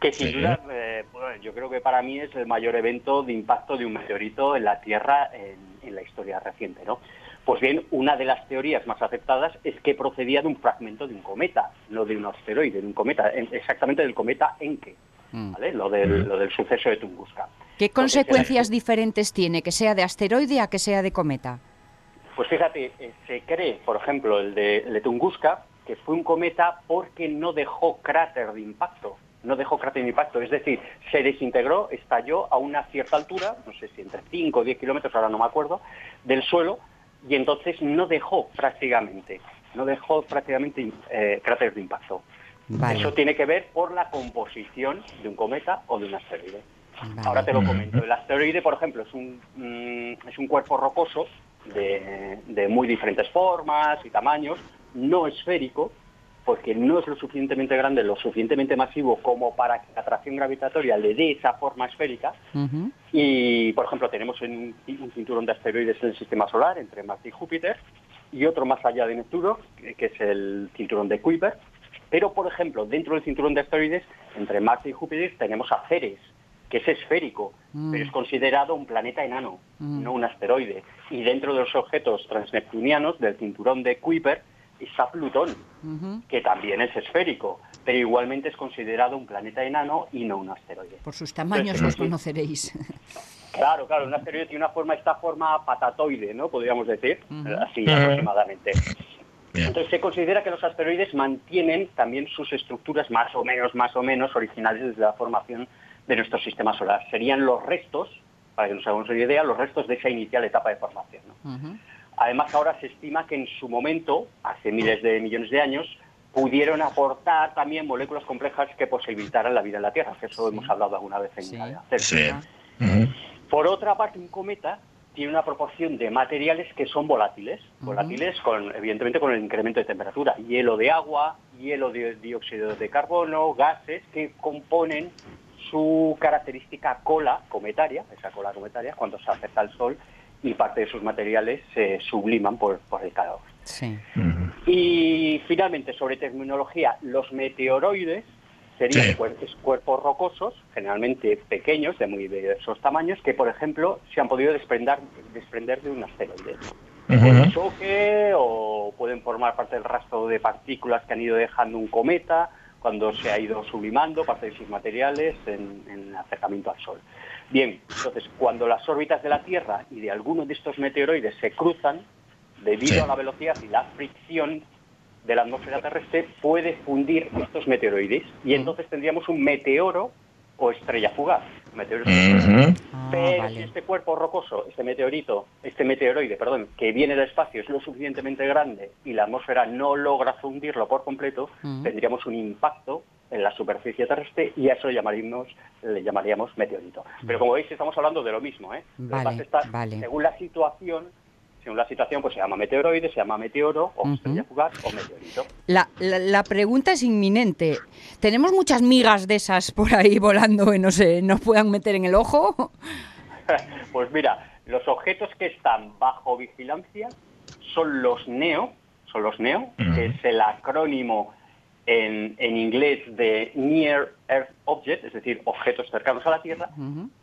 Speaker 6: que sin
Speaker 4: Sí.
Speaker 6: duda, eh, bueno, yo creo que para mí es el mayor evento de impacto de un meteorito en la Tierra en, en la historia reciente, ¿no? Pues bien, una de las teorías más aceptadas es que procedía de un fragmento de un cometa, no de un asteroide, de un cometa, en- exactamente del cometa Encke,
Speaker 1: Mm.
Speaker 6: ¿vale? Lo del,
Speaker 4: Mm.
Speaker 6: lo del suceso de Tunguska.
Speaker 1: ¿Qué consecuencias diferentes tiene que sea de asteroide a que sea de cometa?
Speaker 6: Pues fíjate, eh, se cree, por ejemplo, el de, el de Tunguska, que fue un cometa porque no dejó cráter de impacto. No dejó cráter de impacto, es decir, se desintegró, estalló a una cierta altura, no sé si entre 5 o 10 kilómetros, ahora no me acuerdo, del suelo, y entonces no dejó prácticamente, no dejó prácticamente eh, cráter de impacto.
Speaker 1: Vale.
Speaker 6: Eso tiene que ver por la composición de un cometa o de un asteroide.
Speaker 1: Vale.
Speaker 6: Ahora te lo comento. El asteroide, por ejemplo, es un, mm, es un cuerpo rocoso de, de muy diferentes formas y tamaños, no esférico, porque no es lo suficientemente grande, lo suficientemente masivo como para que la atracción gravitatoria le dé esa forma esférica. Y, por ejemplo, tenemos en un, un cinturón de asteroides en el sistema solar, entre Marte y Júpiter, y otro más allá de Neptuno, que que es el cinturón de Kuiper. Pero, por ejemplo, dentro del cinturón de asteroides, entre Marte y Júpiter, tenemos a Ceres, que es esférico,
Speaker 1: Mm.
Speaker 6: pero es considerado un planeta enano,
Speaker 1: Mm.
Speaker 6: no un asteroide. Y dentro de los objetos transneptunianos del cinturón de Kuiper está Plutón, que también es esférico, pero igualmente es considerado un planeta enano y no un asteroide.
Speaker 1: Por sus tamaños los
Speaker 6: sí.
Speaker 1: conoceréis.
Speaker 6: Claro, claro, un asteroide tiene una forma, esta forma patatoide, ¿no? Podríamos decir, así aproximadamente. Entonces se considera que los asteroides mantienen también sus estructuras más o menos, más o menos originales desde la formación de nuestro sistema solar. Serían los restos, para que nos hagamos una idea, los restos de esa inicial etapa de formación. ¿no? Además, ahora se estima que en su momento, hace miles de millones de años, pudieron aportar también moléculas complejas que posibilitaran la vida en la Tierra, que eso hemos hablado alguna vez en
Speaker 1: Sí.
Speaker 6: la
Speaker 4: Sí.
Speaker 6: Por otra parte, un cometa tiene una proporción de materiales que son volátiles, volátiles con, evidentemente con el incremento de temperatura, hielo de agua, hielo de dióxido de carbono, gases que componen su característica cola cometaria, esa cola cometaria, cuando se acerca al Sol y parte de sus materiales se subliman por, por el calor.
Speaker 1: Sí.
Speaker 6: Y finalmente, sobre terminología, los meteoroides serían
Speaker 4: Sí.
Speaker 6: cuer- es cuerpos rocosos, generalmente pequeños, de muy diversos tamaños, que, por ejemplo, se han podido desprender, desprender de un asteroide. Por
Speaker 4: Ujú.
Speaker 6: choque o pueden formar parte del rastro de partículas que han ido dejando un cometa cuando se ha ido sublimando parte de sus materiales en, en acercamiento al Sol. Bien, entonces, cuando las órbitas de la Tierra y de alguno de estos meteoroides se cruzan, debido
Speaker 4: Sí.
Speaker 6: a la velocidad y la fricción de la atmósfera terrestre, puede fundir estos meteoroides y entonces tendríamos un meteoro o estrella fugaz. Meteoro.
Speaker 1: Ah,
Speaker 6: Pero si este cuerpo rocoso, este meteorito, este meteoroide, perdón, que viene del espacio es lo suficientemente grande y la atmósfera no logra fundirlo por completo, tendríamos un impacto en la superficie terrestre y a eso llamaríamos, le llamaríamos meteorito. Pero como veis, estamos hablando de lo mismo. ¿eh?
Speaker 1: Vale,
Speaker 6: pasa está,
Speaker 1: vale.
Speaker 6: Según la situación, según la situación, pues se llama meteoroide, se llama meteoro, o estrella fugaz, o meteorito.
Speaker 1: La, la- la pregunta es inminente. ¿Tenemos muchas migas de esas por ahí volando que no se nos puedan meter en el ojo?
Speaker 6: Pues mira, los objetos que están bajo vigilancia son los NEO, son los NEO, que es el acrónimo en, en inglés de Near Earth Object, es decir, objetos cercanos a la Tierra,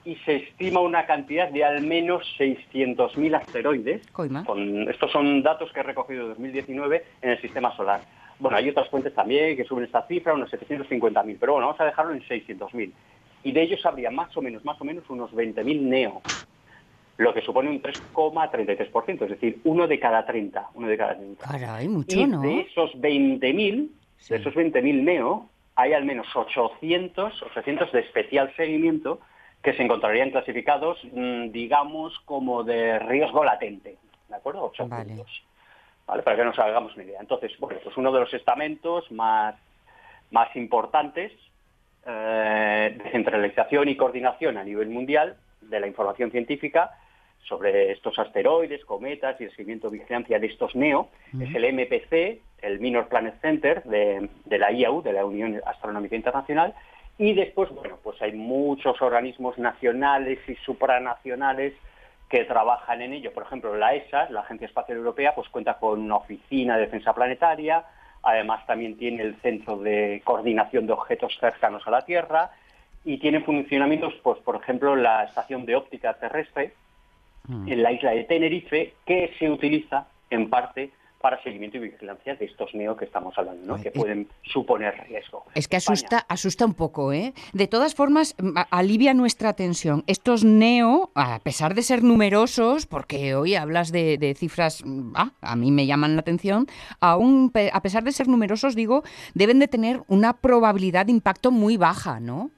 Speaker 6: y se estima una cantidad de al menos 600.000 asteroides. Con- estos son datos que he recogido en 2019 en el sistema solar. Bueno, hay otras fuentes también que suben esta cifra, unos 750.000, pero bueno, vamos a dejarlo en 600.000. Y de ellos habría más o menos, más o menos unos 20.000 neo, lo que supone un 3,33%, es decir, uno de cada 30, uno de cada 30.
Speaker 1: Caray, mucho,
Speaker 6: Y
Speaker 1: ¿no?
Speaker 6: de esos 20.000,
Speaker 1: Sí.
Speaker 6: de esos 20.000 neo, hay al menos 800, 800 de especial seguimiento que se encontrarían clasificados, mm, digamos, como de riesgo latente. ¿De acuerdo? 800.
Speaker 1: Vale.
Speaker 6: ¿Vale? Para que nos hagamos una idea. Entonces, bueno, pues uno de los estamentos más, más importantes eh, de centralización y coordinación a nivel mundial de la información científica sobre estos asteroides, cometas y el seguimiento vigilancia de estos NEO, es el MPC, el Minor Planet Center de, de la IAU, de la Unión Astronómica Internacional, y después, bueno, pues hay muchos organismos nacionales y supranacionales que trabajan en ello. Por ejemplo, la ESA, la Agencia Espacial Europea, pues cuenta con una oficina de defensa planetaria, además también tiene el Centro de Coordinación de Objetos Cercanos a la Tierra y tiene funcionamientos, pues por ejemplo, la Estación de Óptica Terrestre en la isla de Tenerife, que se utiliza en parte para seguimiento y vigilancia de estos neo que estamos hablando, ¿no? Que
Speaker 1: es-
Speaker 6: pueden suponer riesgo.
Speaker 1: Es que
Speaker 6: España.
Speaker 1: asusta, asusta un poco, ¿eh? De todas formas, alivia nuestra tensión. Estos neo, a pesar de ser numerosos, porque hoy hablas de, de cifras, mm, ah, a mí me llaman la atención, aún a pesar de ser numerosos, digo, deben de tener una probabilidad de impacto muy baja, ¿no?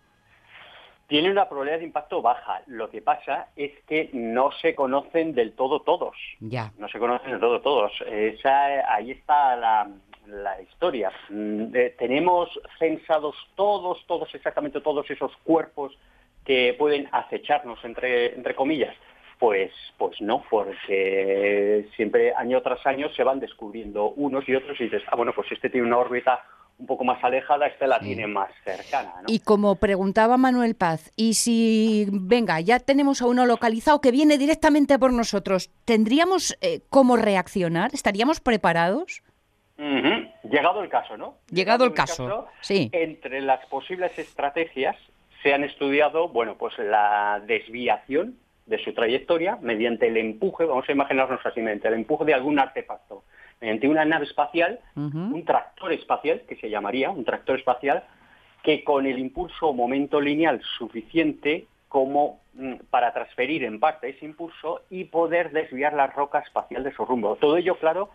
Speaker 6: Tiene una probabilidad de impacto baja. Lo que pasa es que no se conocen del todo todos.
Speaker 1: Ya.
Speaker 6: No se conocen del todo todos. Esa- ahí está la, la historia. Mm, eh, tenemos censados todos, todos, exactamente todos esos cuerpos que pueden acecharnos, entre, entre comillas. Pues, pues no, porque siempre año tras año se van descubriendo unos y otros y dices, ah, bueno, pues este tiene una órbita un poco más alejada, este la
Speaker 1: Sí.
Speaker 6: tiene más cercana. ¿no?
Speaker 1: Y como preguntaba Manuel Paz, y si, venga, ya tenemos a uno localizado que viene directamente por nosotros, ¿tendríamos eh, cómo reaccionar? ¿Estaríamos preparados?
Speaker 6: Llegado el caso, ¿no?
Speaker 1: Llegado el caso, sí.
Speaker 6: Entre las posibles estrategias se han estudiado, bueno, pues la desviación de su trayectoria mediante el empuje, vamos a imaginarnos así, mediante el empuje de algún artefacto, mediante una nave espacial, un tractor espacial, que se llamaría un tractor espacial, que con el impulso o momento lineal suficiente como mm, para transferir en parte ese impulso y poder desviar la roca espacial de su rumbo. Todo ello, claro,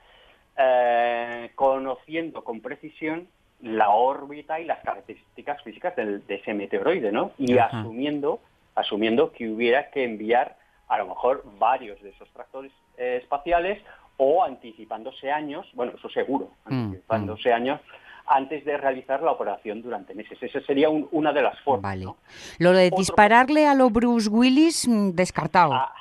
Speaker 6: eh, conociendo con precisión la órbita y las características físicas del- de ese meteoroide, ¿no? Y
Speaker 1: Ajá.
Speaker 6: asumiendo, asumiendo que hubiera que enviar a lo mejor varios de esos tractores eh, espaciales o anticipándose años, bueno, eso seguro,
Speaker 1: Mm,
Speaker 6: anticipándose años antes de realizar la operación durante meses. Esa sería un- una de las formas.
Speaker 1: Vale.
Speaker 6: ¿no?
Speaker 1: Lo de
Speaker 6: Otro-
Speaker 1: dispararle a lo Bruce Willis, mm, descartado.
Speaker 6: Ah,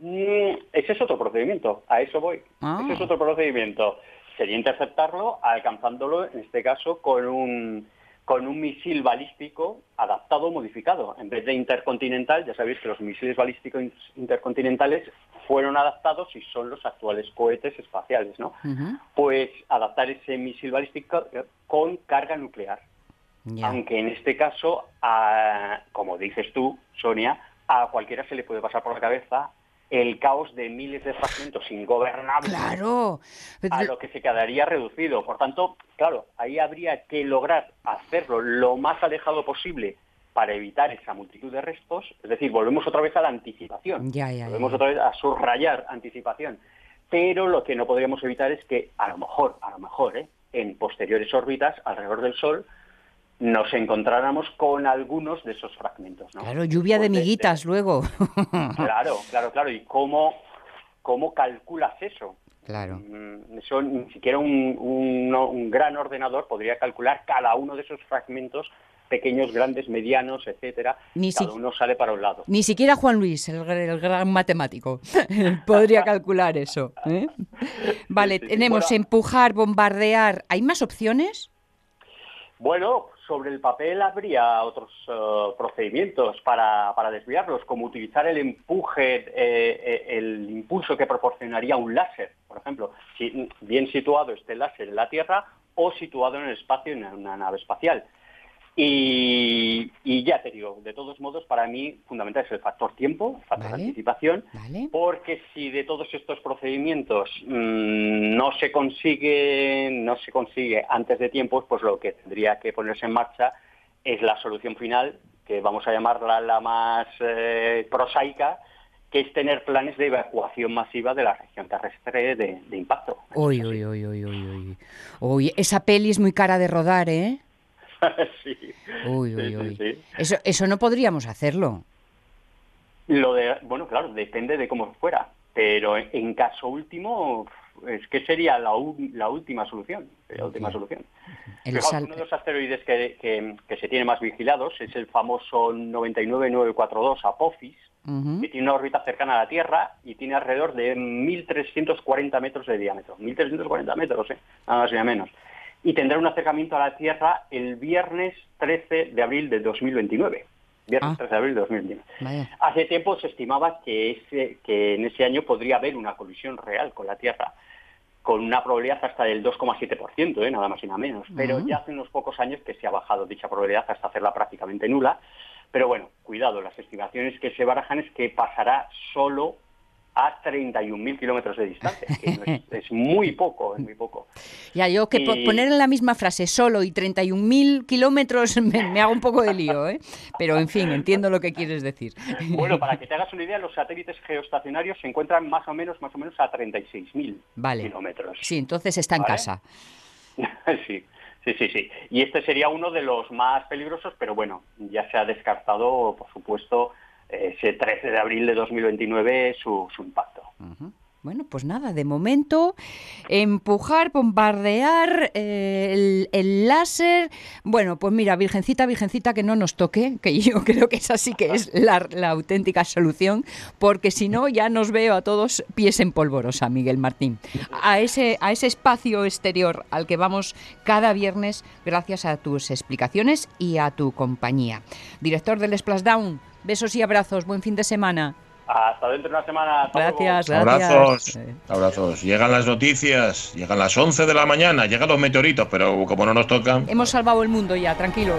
Speaker 6: mm, ese es otro procedimiento, a eso voy.
Speaker 1: Ah.
Speaker 6: Ese es otro procedimiento. Sería interceptarlo alcanzándolo, en este caso, con un, con un misil balístico adaptado o modificado. En vez de intercontinental, ya sabéis que los misiles balísticos in- intercontinentales fueron adaptados y son los actuales cohetes espaciales, ¿no? Pues adaptar ese misil balístico eh, con carga nuclear. Aunque en este caso, a- como dices tú, Sonia, a cualquiera se le puede pasar por la cabeza el caos de miles de fragmentos ingobernables
Speaker 1: Claro.
Speaker 6: a lo que se quedaría reducido. Por tanto, claro, ahí habría que lograr hacerlo lo más alejado posible para evitar esa multitud de restos. Es decir, volvemos otra vez a la anticipación.
Speaker 1: Ya, ya,
Speaker 6: volvemos
Speaker 1: ya.
Speaker 6: otra vez a subrayar anticipación. Pero lo que no podríamos evitar es que, a lo mejor, a lo mejor, ¿eh? en posteriores órbitas alrededor del Sol, nos encontráramos con algunos de esos fragmentos. ¿no?
Speaker 1: Claro, lluvia de
Speaker 6: Pues
Speaker 1: miguitas luego.
Speaker 6: Claro, claro, claro. ¿Y cómo, cómo calculas eso?
Speaker 1: Claro.
Speaker 6: Mm, Eso ni siquiera un, un- un gran ordenador podría calcular cada uno de esos fragmentos pequeños, grandes, medianos, etcétera.
Speaker 1: Ni
Speaker 6: cada
Speaker 1: si-
Speaker 6: uno sale para un lado.
Speaker 1: Ni siquiera Juan Luis, el, gr- el gran matemático, podría calcular eso. ¿eh? Vale,
Speaker 6: sí, sí.
Speaker 1: tenemos
Speaker 6: Bueno.
Speaker 1: empujar, bombardear. ¿Hay más opciones?
Speaker 6: Bueno, sobre el papel habría otros eh, procedimientos para, para desviarlos, como utilizar el empuje, eh, el impulso que proporcionaría un láser, por ejemplo, si bien situado este láser en la Tierra o situado en el espacio en una nave espacial. Y, y ya te digo, de todos modos, para mí fundamental es el factor tiempo, el factor
Speaker 1: Vale.
Speaker 6: anticipación,
Speaker 1: Vale.
Speaker 6: porque si de todos estos procedimientos mm, no se consigue no se consigue antes de tiempo, pues lo que tendría que ponerse en marcha es la solución final, que vamos a llamarla la más eh, prosaica, que es tener planes de evacuación masiva de la región terrestre de, de impacto.
Speaker 1: Uy, uy, uy, uy, uy, uy. Uy, esa peli es muy cara de rodar, ¿eh?
Speaker 6: sí.
Speaker 1: Uy,
Speaker 6: Sí,
Speaker 1: uy,
Speaker 6: sí,
Speaker 1: uy.
Speaker 6: sí.
Speaker 1: Eso, eso no podríamos hacerlo.
Speaker 6: Lo de, bueno, claro, depende de cómo fuera, pero en, en caso último es que sería la, u- la última solución, la última solución.
Speaker 1: El
Speaker 6: Fijaos,
Speaker 1: sal-
Speaker 6: uno de los asteroides que, que- que se tiene más vigilados es el famoso 99942 Apophis,
Speaker 1: Ujú.
Speaker 6: que tiene una órbita cercana a la Tierra y tiene alrededor de 1.340 metros de diámetro. 1.340 metros, ¿eh? nada más ni nada menos. Y tendrá un acercamiento a la Tierra el viernes 13 de abril de 2029. Viernes
Speaker 1: Ah.
Speaker 6: 13 de abril de 2029.
Speaker 1: Vaya.
Speaker 6: Hace tiempo se estimaba que, ese, que en ese año podría haber una colisión real con la Tierra, con una probabilidad hasta del 2,7%, ¿eh? nada más y nada menos. Pero
Speaker 1: Ujú.
Speaker 6: ya hace unos pocos años que se ha bajado dicha probabilidad hasta hacerla prácticamente nula. Pero bueno, cuidado, las estimaciones que se barajan es que pasará solo a 31.000 kilómetros de distancia, que es, es muy poco, es muy poco.
Speaker 1: Ya, yo que
Speaker 6: Y-
Speaker 1: poner en la misma frase solo y 31.000 kilómetros me, me hago un poco de lío, ¿eh? Pero, en fin, entiendo lo que quieres decir.
Speaker 6: Bueno, para que te hagas una idea, los satélites geoestacionarios se encuentran más o menos, más o menos a 36.000
Speaker 1: Vale.
Speaker 6: kilómetros.
Speaker 1: Sí, entonces está en
Speaker 6: Vale.
Speaker 1: casa.
Speaker 6: sí, sí, sí, sí. Y este sería uno de los más peligrosos, pero bueno, ya se ha descartado, por supuesto, ese 13 de abril de 2029 su, impacto.
Speaker 1: Bueno, pues nada, de momento, empujar, bombardear, eh, el, el láser. Bueno, pues mira, Virgencita, Virgencita, que no nos toque, que yo creo que esa sí que es la, la auténtica solución, porque si no, ya nos veo a todos pies en polvorosa, Miguel Martín. A ese, a ese espacio exterior al que vamos cada viernes, gracias a tus explicaciones y a tu compañía. Director del Splashdown, besos y abrazos, buen fin de semana.
Speaker 6: Hasta dentro de una semana.
Speaker 1: Gracias, gracias.
Speaker 4: Abrazos, abrazos. Llegan las noticias, llegan las 11 de la mañana, llegan los meteoritos, pero como no nos tocan,
Speaker 1: Hemos salvado el mundo ya, tranquilo.